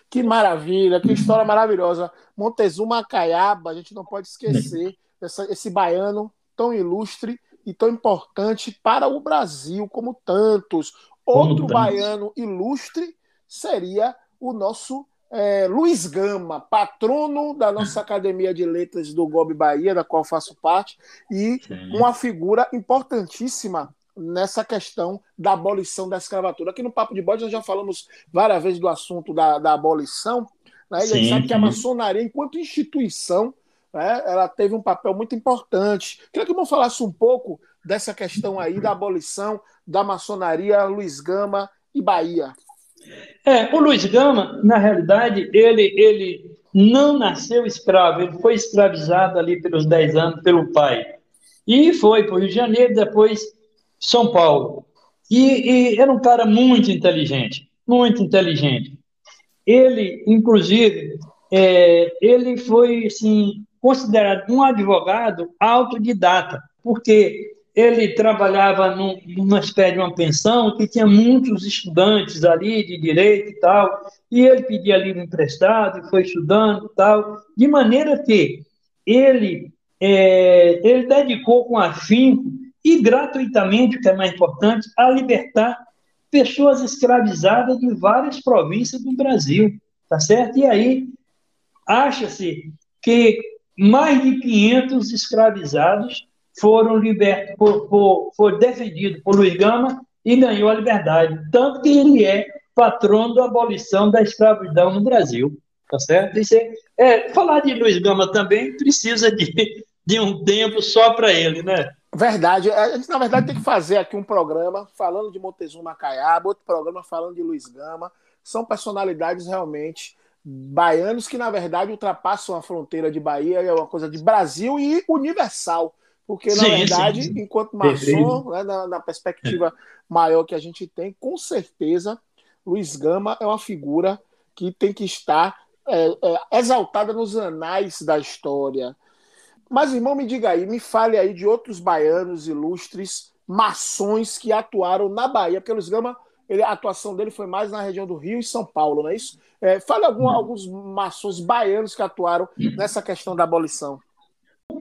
Que maravilha, que história maravilhosa. Montezuma Caiaba, a gente não pode esquecer essa, esse baiano tão ilustre e tão importante para o Brasil, como tantos. Outro como baiano ilustre seria o nosso é, Luiz Gama, patrono da nossa Academia de Letras do Gobe Bahia, da qual faço parte, e Sim. uma figura importantíssima nessa questão da abolição da escravatura. Aqui no Papo de Bode nós já falamos várias vezes do assunto da, da abolição, né? e a gente sabe que a maçonaria, enquanto instituição, né, ela teve um papel muito importante. Queria que eu falasse um pouco dessa questão aí da abolição da maçonaria Luiz Gama e Bahia. É, o Luiz Gama, na realidade, ele, ele não nasceu escravo, ele foi escravizado ali pelos 10 anos pelo pai. E foi para o Rio de Janeiro, depois São Paulo. E, e era um cara muito inteligente, muito inteligente. Ele, inclusive, é, ele foi assim, considerado um advogado autodidata, porque ele trabalhava num, numa espécie de uma pensão que tinha muitos estudantes ali de direito e tal, e ele pedia livro emprestado e foi estudando e tal, de maneira que ele, é, ele dedicou com afinco e gratuitamente, o que é mais importante, a libertar pessoas escravizadas de várias províncias do Brasil, tá certo? E aí acha-se que mais de 500 escravizados foram libertos, foi defendido por Luiz Gama e ganhou a liberdade. Tanto que ele é patrono da abolição da escravidão no Brasil. Tá certo? Isso é, é, falar de Luiz Gama também precisa de, de um tempo só para ele, né? Verdade. A gente, na verdade, tem que fazer aqui um programa falando de Montezuma Caiaba, outro programa falando de Luiz Gama. São personalidades realmente baianos que, na verdade, ultrapassam a fronteira de Bahia, é uma coisa de Brasil e universal. Porque, na sim, verdade, sim, sim. enquanto maçom, né, na, na, perspectiva é. maior que a gente tem, com certeza, Luiz Gama é uma figura que tem que estar é, é, exaltada nos anais da história. Mas, irmão, me diga aí, me fale aí de outros baianos ilustres, maçons que atuaram na Bahia, porque Luiz Gama, ele, a atuação dele foi mais na região do Rio e São Paulo, não é isso? É, fale algum, alguns maçons baianos que atuaram nessa questão da abolição.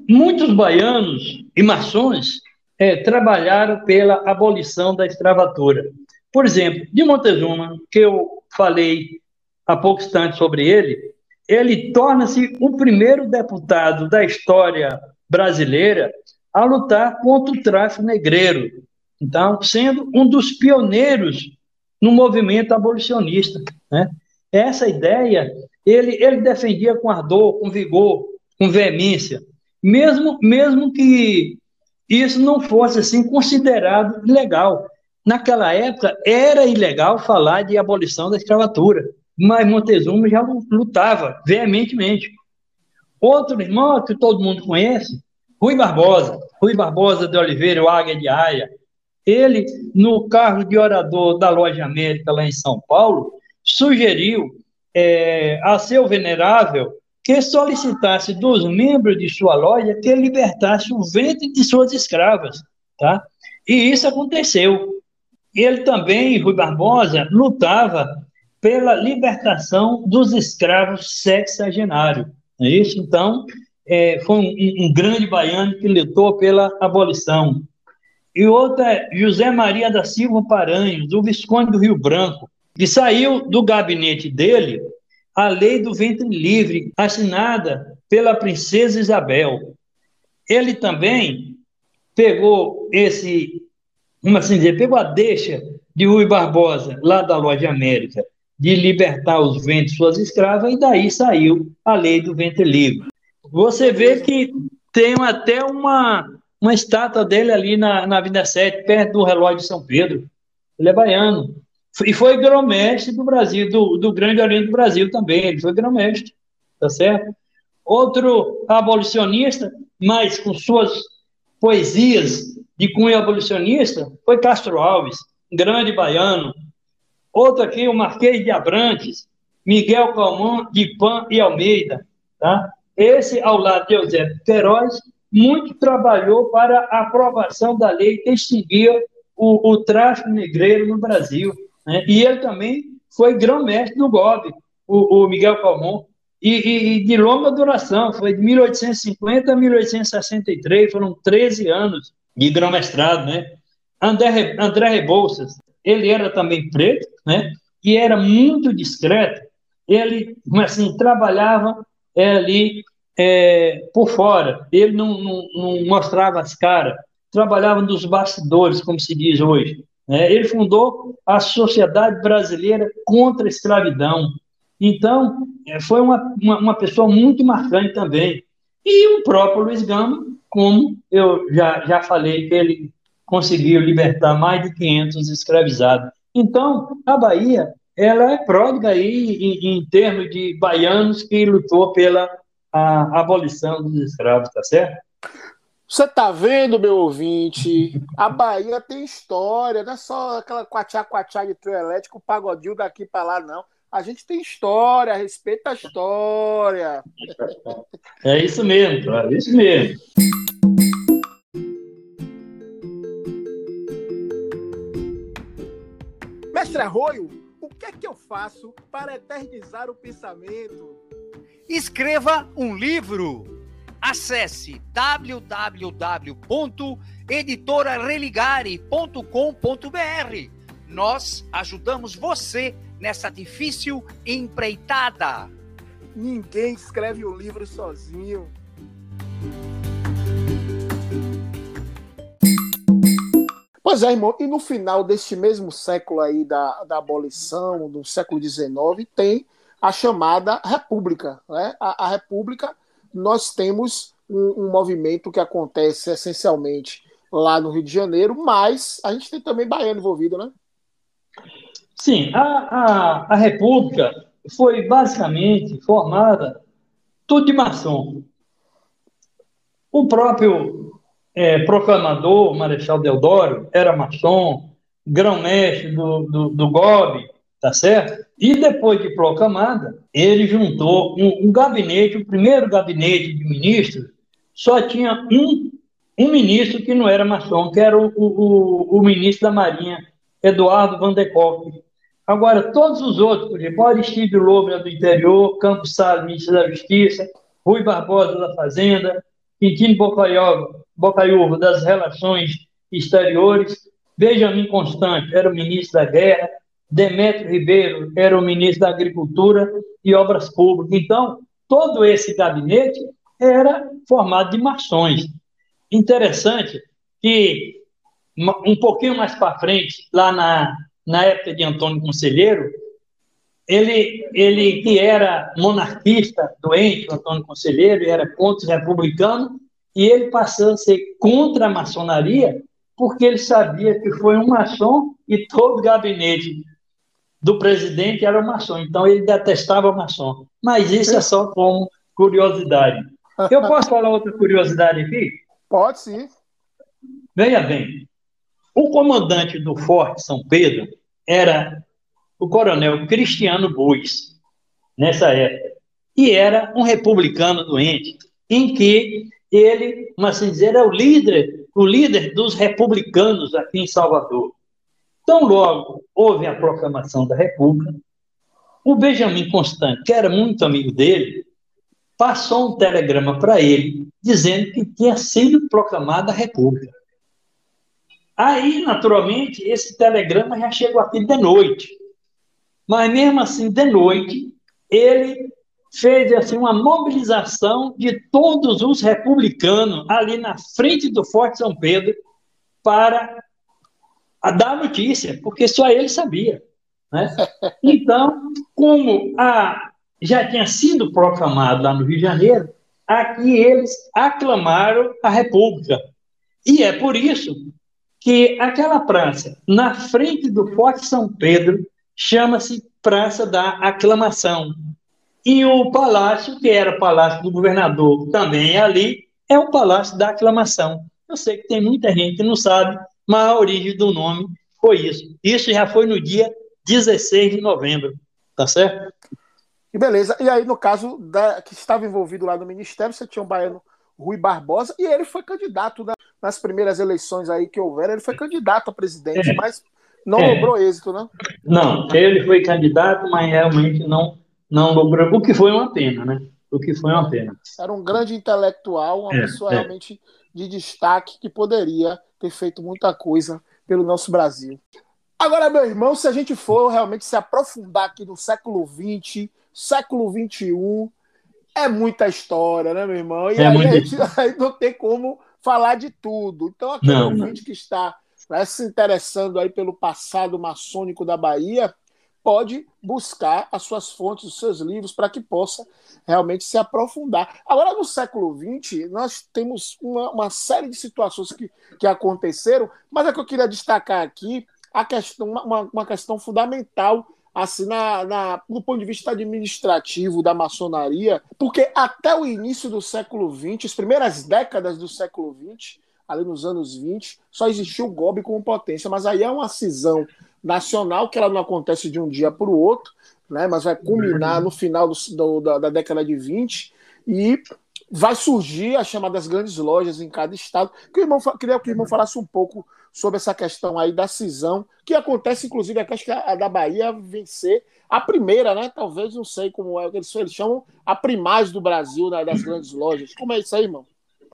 Muitos baianos e maçons é, trabalharam pela abolição da escravatura. Por exemplo, de Montezuma, que eu falei há pouco instante sobre ele, ele torna-se o primeiro deputado da história brasileira a lutar contra o tráfico negreiro. Então, sendo um dos pioneiros no movimento abolicionista. Né? Essa ideia ele, ele defendia com ardor, com vigor, com veemência mesmo, mesmo que isso não fosse assim considerado ilegal. Naquela época era ilegal falar de abolição da escravatura, mas Montezuma já lutava veementemente. Outro irmão que todo mundo conhece, Rui Barbosa, Rui Barbosa de Oliveira, o Águia de Aia. Ele, no cargo de orador da Loja América, lá em São Paulo, sugeriu é, a seu venerável que solicitasse dos membros de sua loja que libertasse o ventre de suas escravas, tá? E isso aconteceu. Ele também, Rui Barbosa, lutava pela libertação dos escravos sexagenários. É isso? Então, é, foi um, um, grande baiano que lutou pela abolição. E outra é José Maria da Silva Paranhos, do Visconde do Rio Branco, que saiu do gabinete dele a lei do ventre livre, assinada pela princesa Isabel. Ele também pegou esse, como assim dizer, pegou a deixa de Rui Barbosa, lá da Loja América, de libertar os ventres suas escravas, e daí saiu a lei do ventre livre. Você vê que tem até uma, uma estátua dele ali na, na Avenida 7, perto do relógio de São Pedro. Ele é baiano. E foi grão-mestre do Brasil, do, do Grande Oriente do Brasil também. Ele foi grão-mestre, tá certo? Outro abolicionista, mas com suas poesias de cunho abolicionista, foi Castro Alves, grande baiano. Outro aqui, o Marquês de Abrantes, Miguel Calmon de Pan e Almeida. Tá? Esse, ao lado de Eusébio Queiroz, muito trabalhou para a aprovação da lei que extinguia o, o tráfico negreiro no Brasil. Né? E ele também foi grão-mestre do GOB, o, o Miguel Calmon, e, e, e, de longa duração, foi de 1850 a 1863, foram 13 anos de grão-mestrado, né? André, André Rebouças, ele era também preto, né? E era muito discreto, ele, assim, trabalhava é, ali é, por fora, ele não, não, não mostrava as caras, trabalhava nos bastidores, como se diz hoje. Né? Ele fundou a Sociedade Brasileira contra a Escravidão. Então, é, foi uma, uma, uma pessoa muito marcante também. E o próprio Luiz Gama, como eu já, já falei, que ele conseguiu libertar mais de 500 escravizados. Então, a Bahia, ela é pródiga aí em, em termos de baianos que lutou pela a, abolição dos escravos, tá certo? Você tá vendo, meu ouvinte? A Bahia tem história, não é só aquela quatiá-quatiá de trio elétrico, o pagodinho daqui para lá, não. A gente tem história, respeita a história. É isso mesmo, é isso mesmo. Mestre Arroio, o que é que eu faço para eternizar o pensamento? Escreva um livro Acesse www.editorareligare.com.br. Nós ajudamos você nessa difícil empreitada. Ninguém escreve um livro sozinho. Pois é, irmão, e no final deste mesmo século aí da, da abolição, do século XIX, tem a chamada República. Né? A, a República nós temos um, um, movimento que acontece essencialmente lá no Rio de Janeiro, mas a gente tem também baiano envolvido, né? Sim, a, a, a República foi basicamente formada tudo de maçom. O próprio é, proclamador, Marechal Deodoro, era maçom, grão-mestre do, do, do tá certo? E depois de proclamada, ele juntou um, um, gabinete, o primeiro gabinete de ministros, só tinha um, um ministro que não era maçom, que era o, o, o ministro da Marinha, Eduardo Van de Kock. Agora, todos os outros, por exemplo, Aristide Lobo do interior, Campos Salles, ministro da Justiça, Rui Barbosa da Fazenda, Quintino Bocaiúva das Relações Exteriores, Benjamin Constante era o ministro da Guerra, Demetrio Ribeiro era o ministro da Agricultura e Obras Públicas. Então, todo esse gabinete era formado de maçons. Interessante que, um pouquinho mais para frente, lá na, na época de Antônio Conselheiro, ele, ele que era monarquista doente, Antônio Conselheiro, era contra-republicano, e ele passou a ser contra a maçonaria, porque ele sabia que foi um maçom e todo o gabinete do presidente era maçom, então ele detestava maçom. Mas isso é só como curiosidade. Eu posso falar outra curiosidade aqui? Pode sim. Veja bem, o comandante do Forte São Pedro era o coronel Cristiano Buis, nessa época, e era um republicano doente, em que ele, mas assim dizer, era o líder, o líder dos republicanos aqui em Salvador. Tão logo houve a proclamação da República, o Benjamin Constant, que era muito amigo dele, passou um telegrama para ele dizendo que tinha sido proclamada a República. Aí, naturalmente, esse telegrama já chegou aqui de noite. Mas mesmo assim, de noite, ele fez assim uma mobilização de todos os republicanos ali na frente do Forte São Pedro para a dar notícia, porque só ele sabia. Né? Então, como a, já tinha sido proclamado lá no Rio de Janeiro, aqui eles aclamaram a República. E é por isso que aquela praça, na frente do Forte São Pedro, chama-se Praça da Aclamação. E o palácio, que era o palácio do governador, também é ali, é o Palácio da Aclamação. Eu sei que tem muita gente que não sabe, mas a origem do nome foi isso. Isso já foi no dia 16 de novembro, tá certo? E beleza. E aí, no caso da, que estava envolvido lá no Ministério, você tinha um baiano Rui Barbosa, e ele foi candidato né, nas primeiras eleições aí que houveram, ele foi candidato a presidente, é. mas não é. logrou êxito, né? Não, ele foi candidato, mas realmente não, não logrou, o que foi uma pena, né? O que foi uma pena. Era um grande intelectual, uma é, pessoa é. realmente de destaque que poderia ter feito muita coisa pelo nosso Brasil. Agora, meu irmão, se a gente for realmente se aprofundar aqui no século XX, século XXI, é muita história, né, meu irmão? E é aí, a gente, aí não tem como falar de tudo. Então, aquele não, ouvinte não. que está né, se interessando aí pelo passado maçônico da Bahia, pode buscar as suas fontes, os seus livros, para que possa realmente se aprofundar. Agora, no século XX, nós temos uma, uma série de situações que, que aconteceram, mas é que eu queria destacar aqui a questão, uma, uma questão fundamental assim, na, na, do ponto de vista administrativo da maçonaria, porque até o início do século XX, as primeiras décadas do século XX, ali nos anos 20, só existiu o GOB como potência, mas aí é uma cisão nacional que ela não acontece de um dia para o outro, né, mas vai culminar no final do, do, da, da década de 20 e vai surgir as chamadas grandes lojas em cada estado. Que o irmão, queria que o irmão falasse um pouco sobre essa questão aí da cisão, que acontece, inclusive, aqui, acho que a, da Bahia vencer a primeira, né? Talvez, não sei como é, eles, eles chamam a primaz do Brasil, né, das grandes lojas. Como é isso aí, irmão?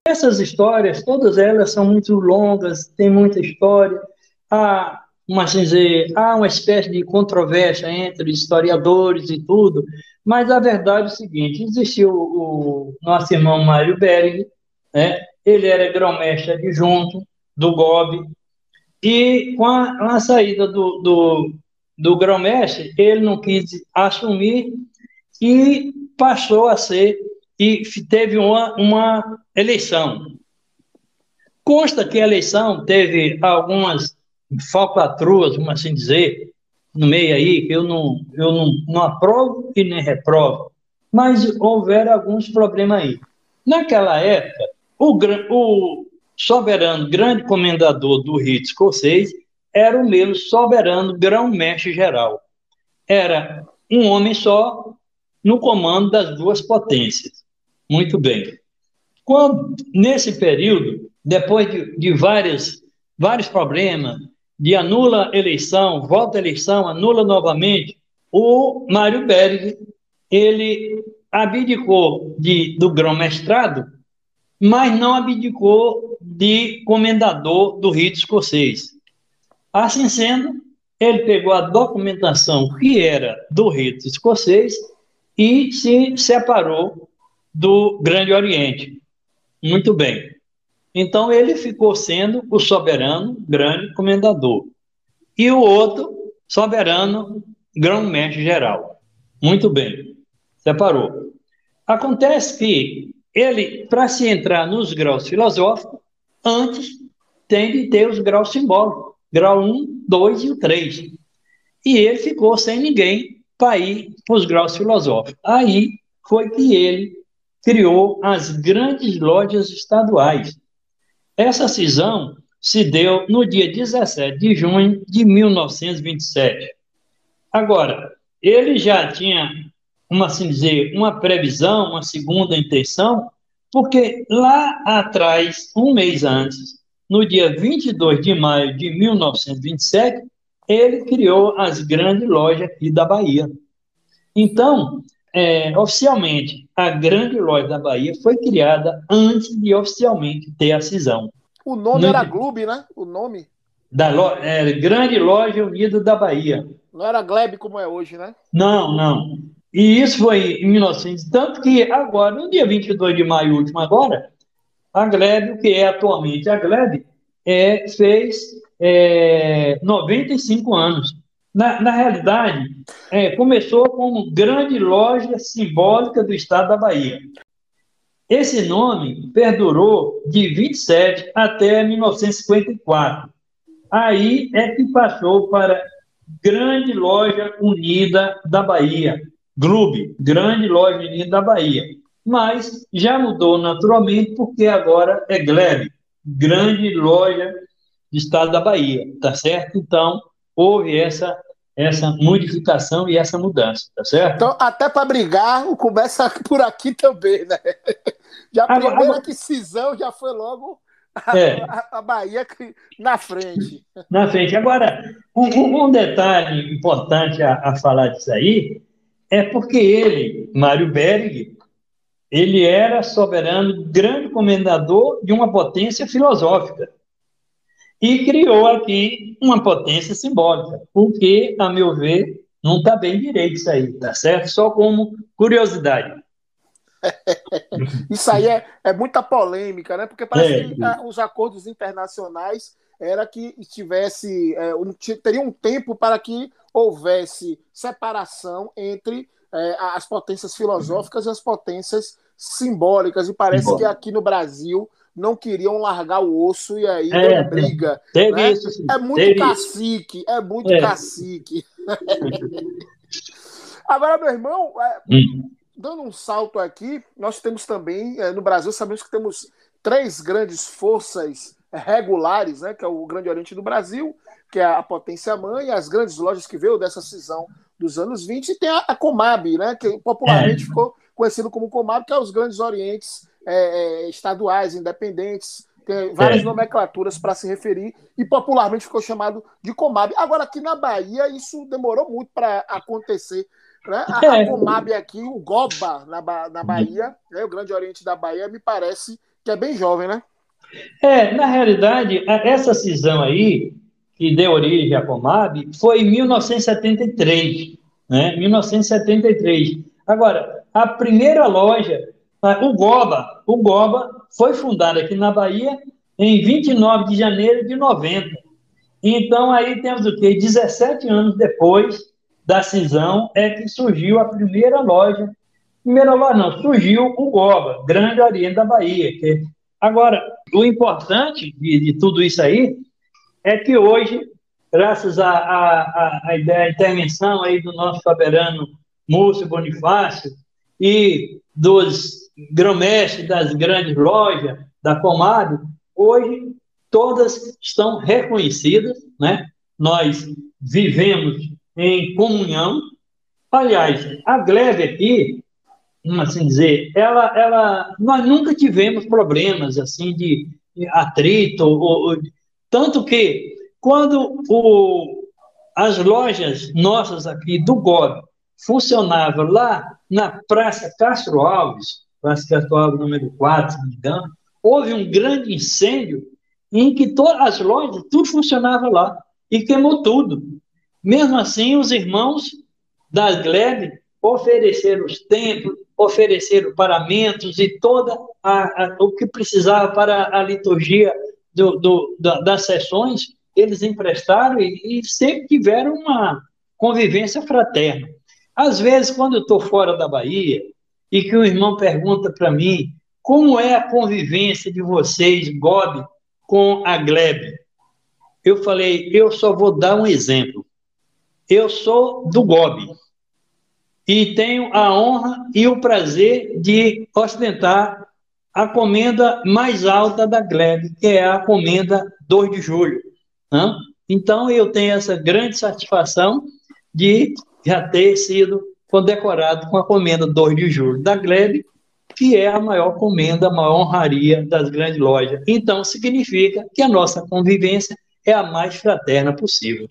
Essas histórias, todas elas são muito longas, tem muita história. Há uma, assim dizer, há uma espécie de controvérsia entre historiadores e tudo, mas a verdade é o seguinte: existiu o, nosso irmão Mário Berg, né? ele era grão-mestre adjunto do GOB, e com a, a saída do, do, do grão-mestre, ele não quis assumir e passou a ser, e teve uma, uma eleição. Consta que a eleição teve algumas falcatruas, vamos assim dizer, no meio aí, que eu não, eu não, não aprovo e nem reprovo, mas houveram alguns problemas aí. Naquela época, o, o soberano grande comendador do rito escocês era o mesmo soberano grão-mestre geral. Era um homem só no comando das duas potências. Muito bem. Quando, nesse período, depois de, de várias, vários problemas, de anula eleição, volta eleição, anula novamente, o Mário Berg, ele abdicou de, do grão-mestrado mas não abdicou de comendador do rito escocês. Assim sendo, ele pegou a documentação que era do rito escocês e se separou do Grande Oriente. Muito bem. Então ele ficou sendo o soberano grande comendador. E o outro, soberano grão-mestre geral. Muito bem. Separou. Acontece que ele, para se entrar nos graus filosóficos, antes tem de ter os graus simbólicos, grau 1, 2 e o 3. E ele ficou sem ninguém para ir para os graus filosóficos. Aí foi que ele criou as grandes lojas estaduais. Essa cisão se deu no dia 17 de junho de 1927. Agora, ele já tinha uma, assim dizer, uma previsão, uma segunda intenção, porque lá atrás, um mês antes, no dia 22 de maio de 1927, ele criou as grandes lojas aqui da Bahia. Então, é, oficialmente, a grande loja da Bahia foi criada antes de oficialmente ter a cisão. O nome no... era Glebe, né? O nome? Da lo... é, Grande Loja Unida da Bahia. Não era Glebe como é hoje, né? Não, não. E isso foi em 1900, tanto que agora, no dia 22 de maio último agora, a Glebe, o que é atualmente a Glebe, é, fez é, 95 anos. Na, na realidade, é, começou como grande loja simbólica do estado da Bahia. Esse nome perdurou de 27 até 1954. Aí é que passou para Grande Loja Unida da Bahia, Glube, Grande Loja Unida da Bahia. Mas já mudou naturalmente porque agora é Glebe, Grande Loja do Estado da Bahia, tá certo? Então, houve essa essa modificação e essa mudança, tá certo? Então, até para brigar, começa por aqui também, né? Já a primeira agora, decisão já foi logo a, é. a, a Bahia na frente. Na frente. Agora, um, um detalhe importante a, a, falar disso aí é porque ele, Mário Berg, ele era soberano, grande comendador de uma potência filosófica e criou aqui uma potência simbólica, porque, a meu ver, não está bem direito isso aí, tá certo? Só como curiosidade. isso aí é, é muita polêmica, né? Porque parece é. que ah, os acordos internacionais era que estivesse é, um, teria um tempo para que houvesse separação entre é, as potências filosóficas e as potências simbólicas e parece que aqui no Brasil não queriam largar o osso e aí é, briga. Né? Isso, é muito cacique, isso. é muito é. cacique. Agora, meu irmão, é, hum. dando um salto aqui, nós temos também, é, no Brasil, sabemos que temos três grandes forças regulares, né, que é o Grande Oriente do Brasil, que é a potência mãe, as grandes lojas que veio dessa cisão dos anos 20, e tem a, a Comab, né, que popularmente é. ficou conhecido como Comab, que é os grandes orientes é, é, estaduais, independentes, tem várias é. nomenclaturas para se referir e popularmente ficou chamado de Comab. Agora, aqui na Bahia, isso demorou muito para acontecer. Né? A, a, é. Comab aqui, o Goba na, na Bahia, né? o Grande Oriente da Bahia, me parece que é bem jovem, né? É, na realidade, essa cisão aí, que deu origem à Comab, foi em 1973. Né? 1973. Agora, a primeira loja o Goba, o Goba foi fundado aqui na Bahia em 29 de janeiro de 90. Então, aí temos o quê? 17 anos depois da cisão é que surgiu a primeira loja. Primeira loja não, surgiu o Goba, Grande Oriente da Bahia. Que... Agora, o importante de, de, tudo isso aí é que hoje, graças à a, a, a, intervenção aí do nosso soberano Múcio Bonifácio e dos grão-mestre das grandes lojas da Comado, hoje todas estão reconhecidas, né? Nós vivemos em comunhão. Aliás, a Glebe aqui, assim dizer, ela, ela, nós nunca tivemos problemas assim de atrito, ou, ou, tanto que quando o, as lojas nossas aqui do GOB funcionavam lá na Praça Castro Alves, que atuava número 4, se não me engano, houve um grande incêndio em que todas as lojas, tudo funcionava lá, e queimou tudo. Mesmo assim, os irmãos da Glebe ofereceram os templos, ofereceram paramentos e toda a, a, o que precisava para a liturgia do, do, da, das sessões, eles emprestaram e, e sempre tiveram uma convivência fraterna. Às vezes, quando eu estou fora da Bahia, e que o irmão pergunta para mim como é a convivência de vocês, Bob, com a Gleb. Eu falei, eu só vou dar um exemplo. Eu sou do Gob e tenho a honra e o prazer de ostentar a comenda mais alta da Gleb, que é a comenda 2 de julho. Né? Então, eu tenho essa grande satisfação de já ter sido condecorado com a comenda 2 de julho da Glebe, que é a maior comenda, a maior honraria das grandes lojas. Então, significa que a nossa convivência é a mais fraterna possível.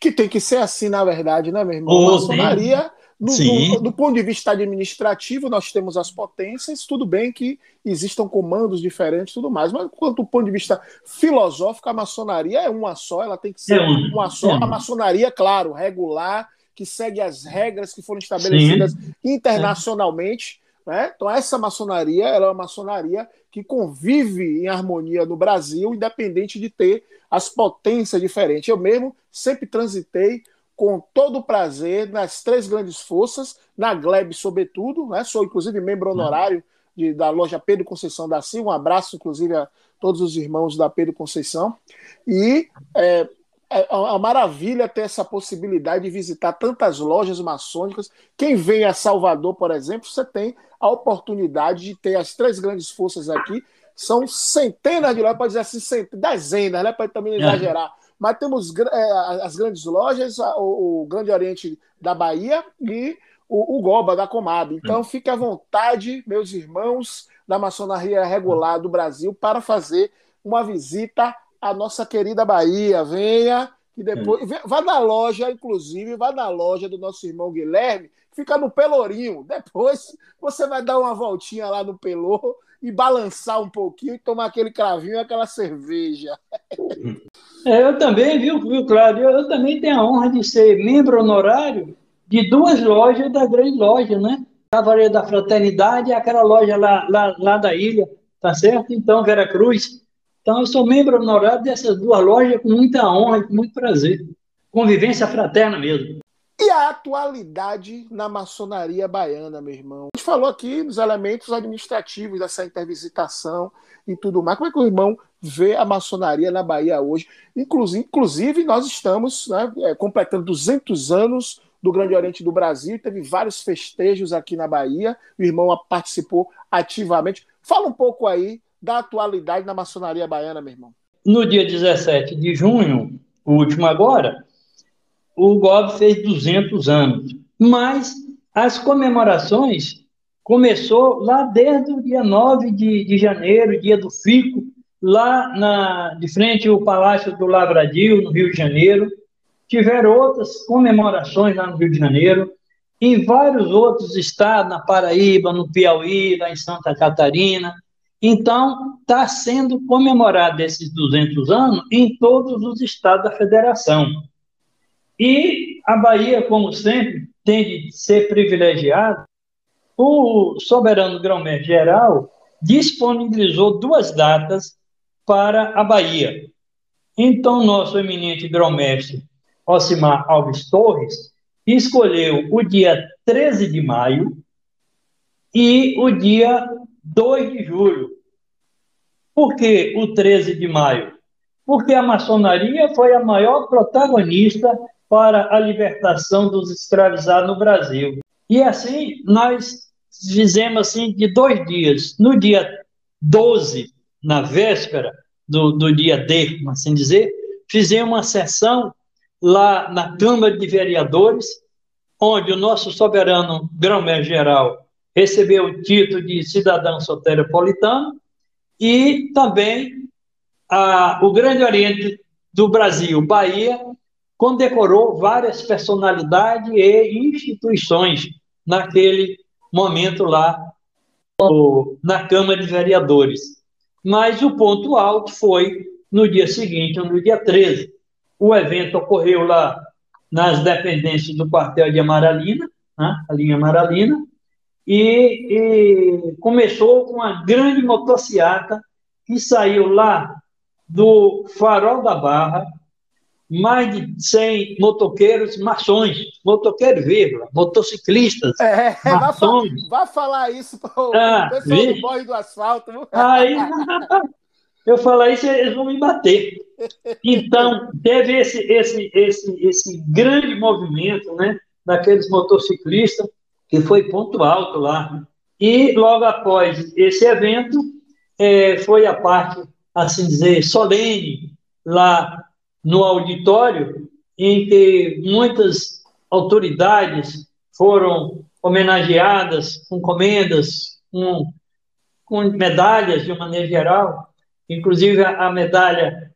Que tem que ser assim, na verdade, né, meu irmão? Oh, a maçonaria, do, do, do, ponto de vista administrativo, nós temos as potências, tudo bem que existam comandos diferentes e tudo mais, mas quanto do ponto de vista filosófico, a maçonaria é uma só, ela tem que ser é uma só. É a maçonaria, claro, regular, que segue as regras que foram estabelecidas Sim. internacionalmente. Né? Então, essa maçonaria ela é uma maçonaria que convive em harmonia no Brasil, independente de ter as potências diferentes. Eu mesmo sempre transitei com todo o prazer nas três grandes forças, na Gleb, sobretudo, né? sou inclusive membro honorário de, da loja Pedro Conceição da Silva. Um abraço, inclusive, a todos os irmãos da Pedro Conceição. E é, é uma maravilha ter essa possibilidade de visitar tantas lojas maçônicas. Quem vem a Salvador, por exemplo, você tem a oportunidade de ter as três grandes forças aqui. São centenas de lojas, pode dizer assim, centenas, dezenas, né? Para também é. exagerar. Mas temos é, as grandes lojas, o, o, Grande Oriente da Bahia e o, o Goba da Comab. Então, fique à vontade, meus irmãos da maçonaria regular do Brasil, para fazer uma visita à nossa querida Bahia. Venha, e depois. Vá na loja, inclusive, vá na loja do nosso irmão Guilherme, fica no Pelourinho. Depois você vai dar uma voltinha lá no Pelô e balançar um pouquinho e tomar aquele cravinho e aquela cerveja. É, eu também, viu, viu Cláudio? Eu, eu, também tenho a honra de ser membro honorário de duas lojas da grande loja, né? Cavaleiro da Fraternidade e aquela loja lá, lá, lá da ilha, tá certo? Então, Vera Cruz. Então, eu sou membro honorário dessas duas lojas com muita honra e com muito prazer. Convivência fraterna mesmo. E a atualidade na maçonaria baiana, meu irmão? A gente falou aqui nos elementos administrativos dessa intervisitação e tudo mais. Como é que o irmão vê a maçonaria na Bahia hoje? Inclusive, nós estamos né, é, completando 200 anos do Grande Oriente do Brasil. Teve vários festejos aqui na Bahia. O irmão participou ativamente. Fala um pouco aí da atualidade na maçonaria baiana, meu irmão. No dia 17 de junho, o último agora, o GOB fez 200 anos. Mas as comemorações começou lá desde o dia 9 de, de janeiro, dia do Fico, lá na, de frente ao Palácio do Lavradio, no Rio de Janeiro. Tiveram outras comemorações lá no Rio de Janeiro, em vários outros estados, na Paraíba, no Piauí, lá em Santa Catarina. Então, está sendo comemorado esses 200 anos em todos os estados da federação. E a Bahia, como sempre, tem de ser privilegiada. O soberano grão-mestre geral disponibilizou duas datas para a Bahia. Então, nosso eminente grão-mestre Osimar Alves Torres escolheu o dia 13 de maio e o dia 2 de julho. Por que o 13 de maio? Porque a maçonaria foi a maior protagonista para a libertação dos escravizados no Brasil. E assim, nós fizemos assim de dois dias. No dia 12, na véspera do, do dia D, assim dizer, fizemos uma sessão lá na Câmara de Vereadores, onde o nosso soberano grão-mestre-geral recebeu o título de cidadão soteropolitano e também a, o Grande Oriente do Brasil, Bahia, condecorou várias personalidades e instituições naquele momento lá na Câmara de Vereadores. Mas o ponto alto foi no dia seguinte, no dia 13. O evento ocorreu lá nas dependências do quartel de Amaralina, né, a linha Amaralina, e, e começou com uma grande motociata que saiu lá do Farol da Barra, mais de 100 motoqueiros maçons, motoqueiros, vírgula, motociclistas, é, maçons. Vá, falar isso para o ah, pessoal do borre do asfalto. Aí, eu falar isso, eles vão me bater. Então, teve esse, esse, esse, esse grande movimento, né, daqueles motociclistas, que foi ponto alto lá. E, logo após esse evento, é, foi a parte, assim dizer, solene, lá no auditório em que muitas autoridades foram homenageadas com comendas, com, com medalhas de maneira geral, inclusive a, medalha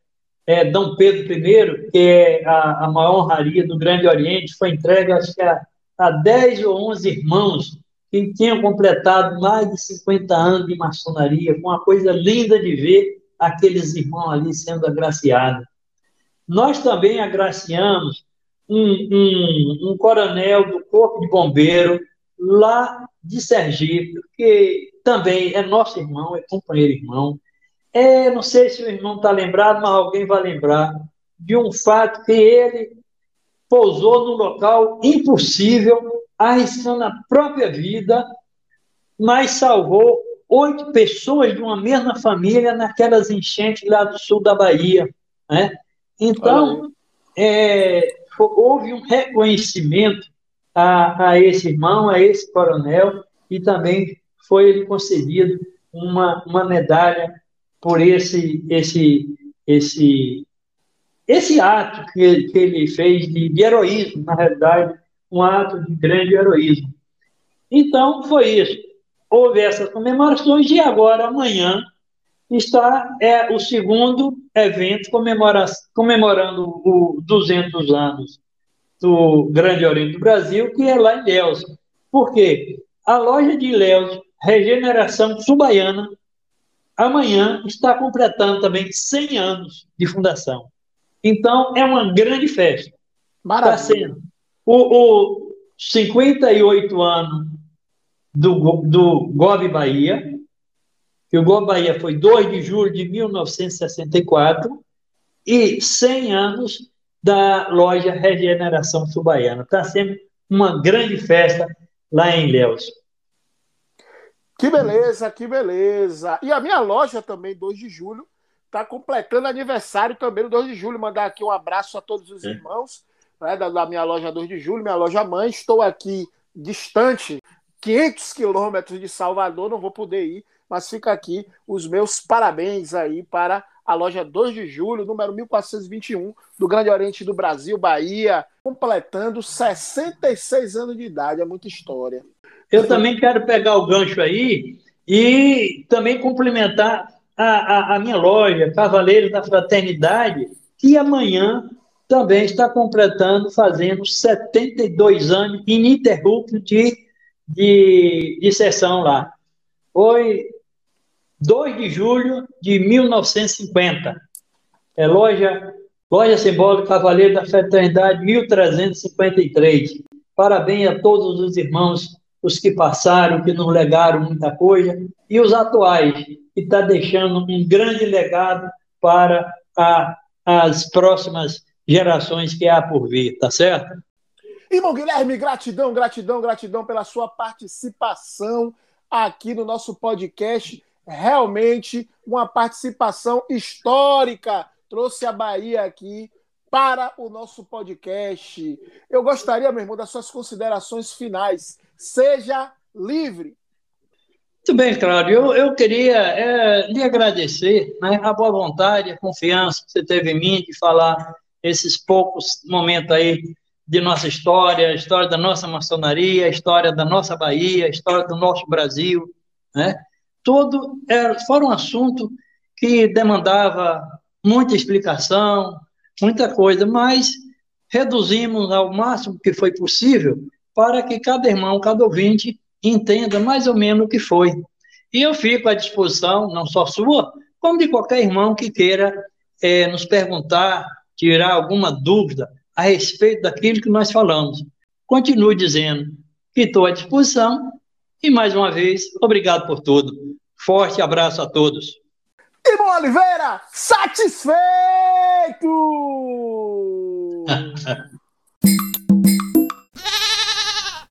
é, Dom Pedro I, que é a, a, maior honraria do Grande Oriente, foi entregue acho que a, a 10 ou 11 irmãos que tinham completado mais de 50 anos de maçonaria, uma coisa linda de ver aqueles irmãos ali sendo agraciados. Nós também agraciamos um, um, um coronel do Corpo de Bombeiro lá de Sergipe, que também é nosso irmão, é companheiro irmão. É, não sei se o irmão está lembrado, mas alguém vai lembrar de um fato que ele pousou num local impossível, arriscando a própria vida, mas salvou oito pessoas de uma mesma família naquelas enchentes lá do sul da Bahia. Né? Então, é, houve um reconhecimento a, a esse irmão, a esse coronel, e também foi lhe concedido uma, uma medalha por esse, esse, esse, esse ato que, que ele fez de, de heroísmo, na realidade, um ato de grande heroísmo. Então, foi isso. Houve essas comemorações e agora, amanhã, está é, o segundo evento comemora, comemorando os 200 anos do Grande Oriente do Brasil, que é lá em Ilhéus. Por quê? A loja de Ilhéus, Regeneração Subaiana, amanhã está completando também 100 anos de fundação. Então, é uma grande festa. Está Maravilha. sendo o, o 58 anos do, do GOB Bahia, que o GOB Bahia foi 2 de julho de 1964, e 100 anos da loja Regeneração Subaiana. Está sendo uma grande festa lá em Ilhéus. Que beleza, que beleza. E a minha loja também, 2 de julho, está completando aniversário também no 2 de julho. Mandar aqui um abraço a todos os é. irmãos né, da, da, minha loja 2 de julho, minha loja mãe. Estou aqui distante, 500 quilômetros de Salvador, não vou poder ir, mas fica aqui os meus parabéns aí para a loja 2 de julho, número 1421, do Grande Oriente do Brasil, Bahia, completando 66 anos de idade, é muita história. Eu também quero pegar o gancho aí e também cumprimentar a, a, a minha loja, Cavaleiros da Fraternidade, que amanhã também está completando, fazendo 72 anos ininterrupto de, de, de sessão lá. Foi 2 de julho de 1950. É loja, loja simbólica Cavaleiro da Fraternidade 1353. Parabéns a todos os irmãos os que passaram, que nos legaram muita coisa, e os atuais, que está deixando um grande legado para a, as próximas gerações que há por vir, tá certo? Irmão Guilherme, gratidão, gratidão, gratidão pela sua participação aqui no nosso podcast. Realmente uma participação histórica. Trouxe a Bahia aqui para o nosso podcast. Eu gostaria, meu irmão, das suas considerações finais. Seja livre. Muito bem, Cláudio. Eu, eu queria é, lhe agradecer né, a boa vontade, a confiança que você teve em mim de falar esses poucos momentos aí de nossa história, a história da nossa maçonaria, a história da nossa Bahia, a história do nosso Brasil, né? Tudo era, fora um assunto que demandava muita explicação, muita coisa, mas reduzimos ao máximo que foi possível para que cada irmão, cada ouvinte entenda mais ou menos o que foi. E eu fico à disposição, não só sua, como de qualquer irmão que queira é, nos perguntar, tirar alguma dúvida a respeito daquilo que nós falamos. Continuo dizendo que estou à disposição e, mais uma vez, obrigado por tudo. Forte abraço a todos. Irmão Oliveira, satisfeito!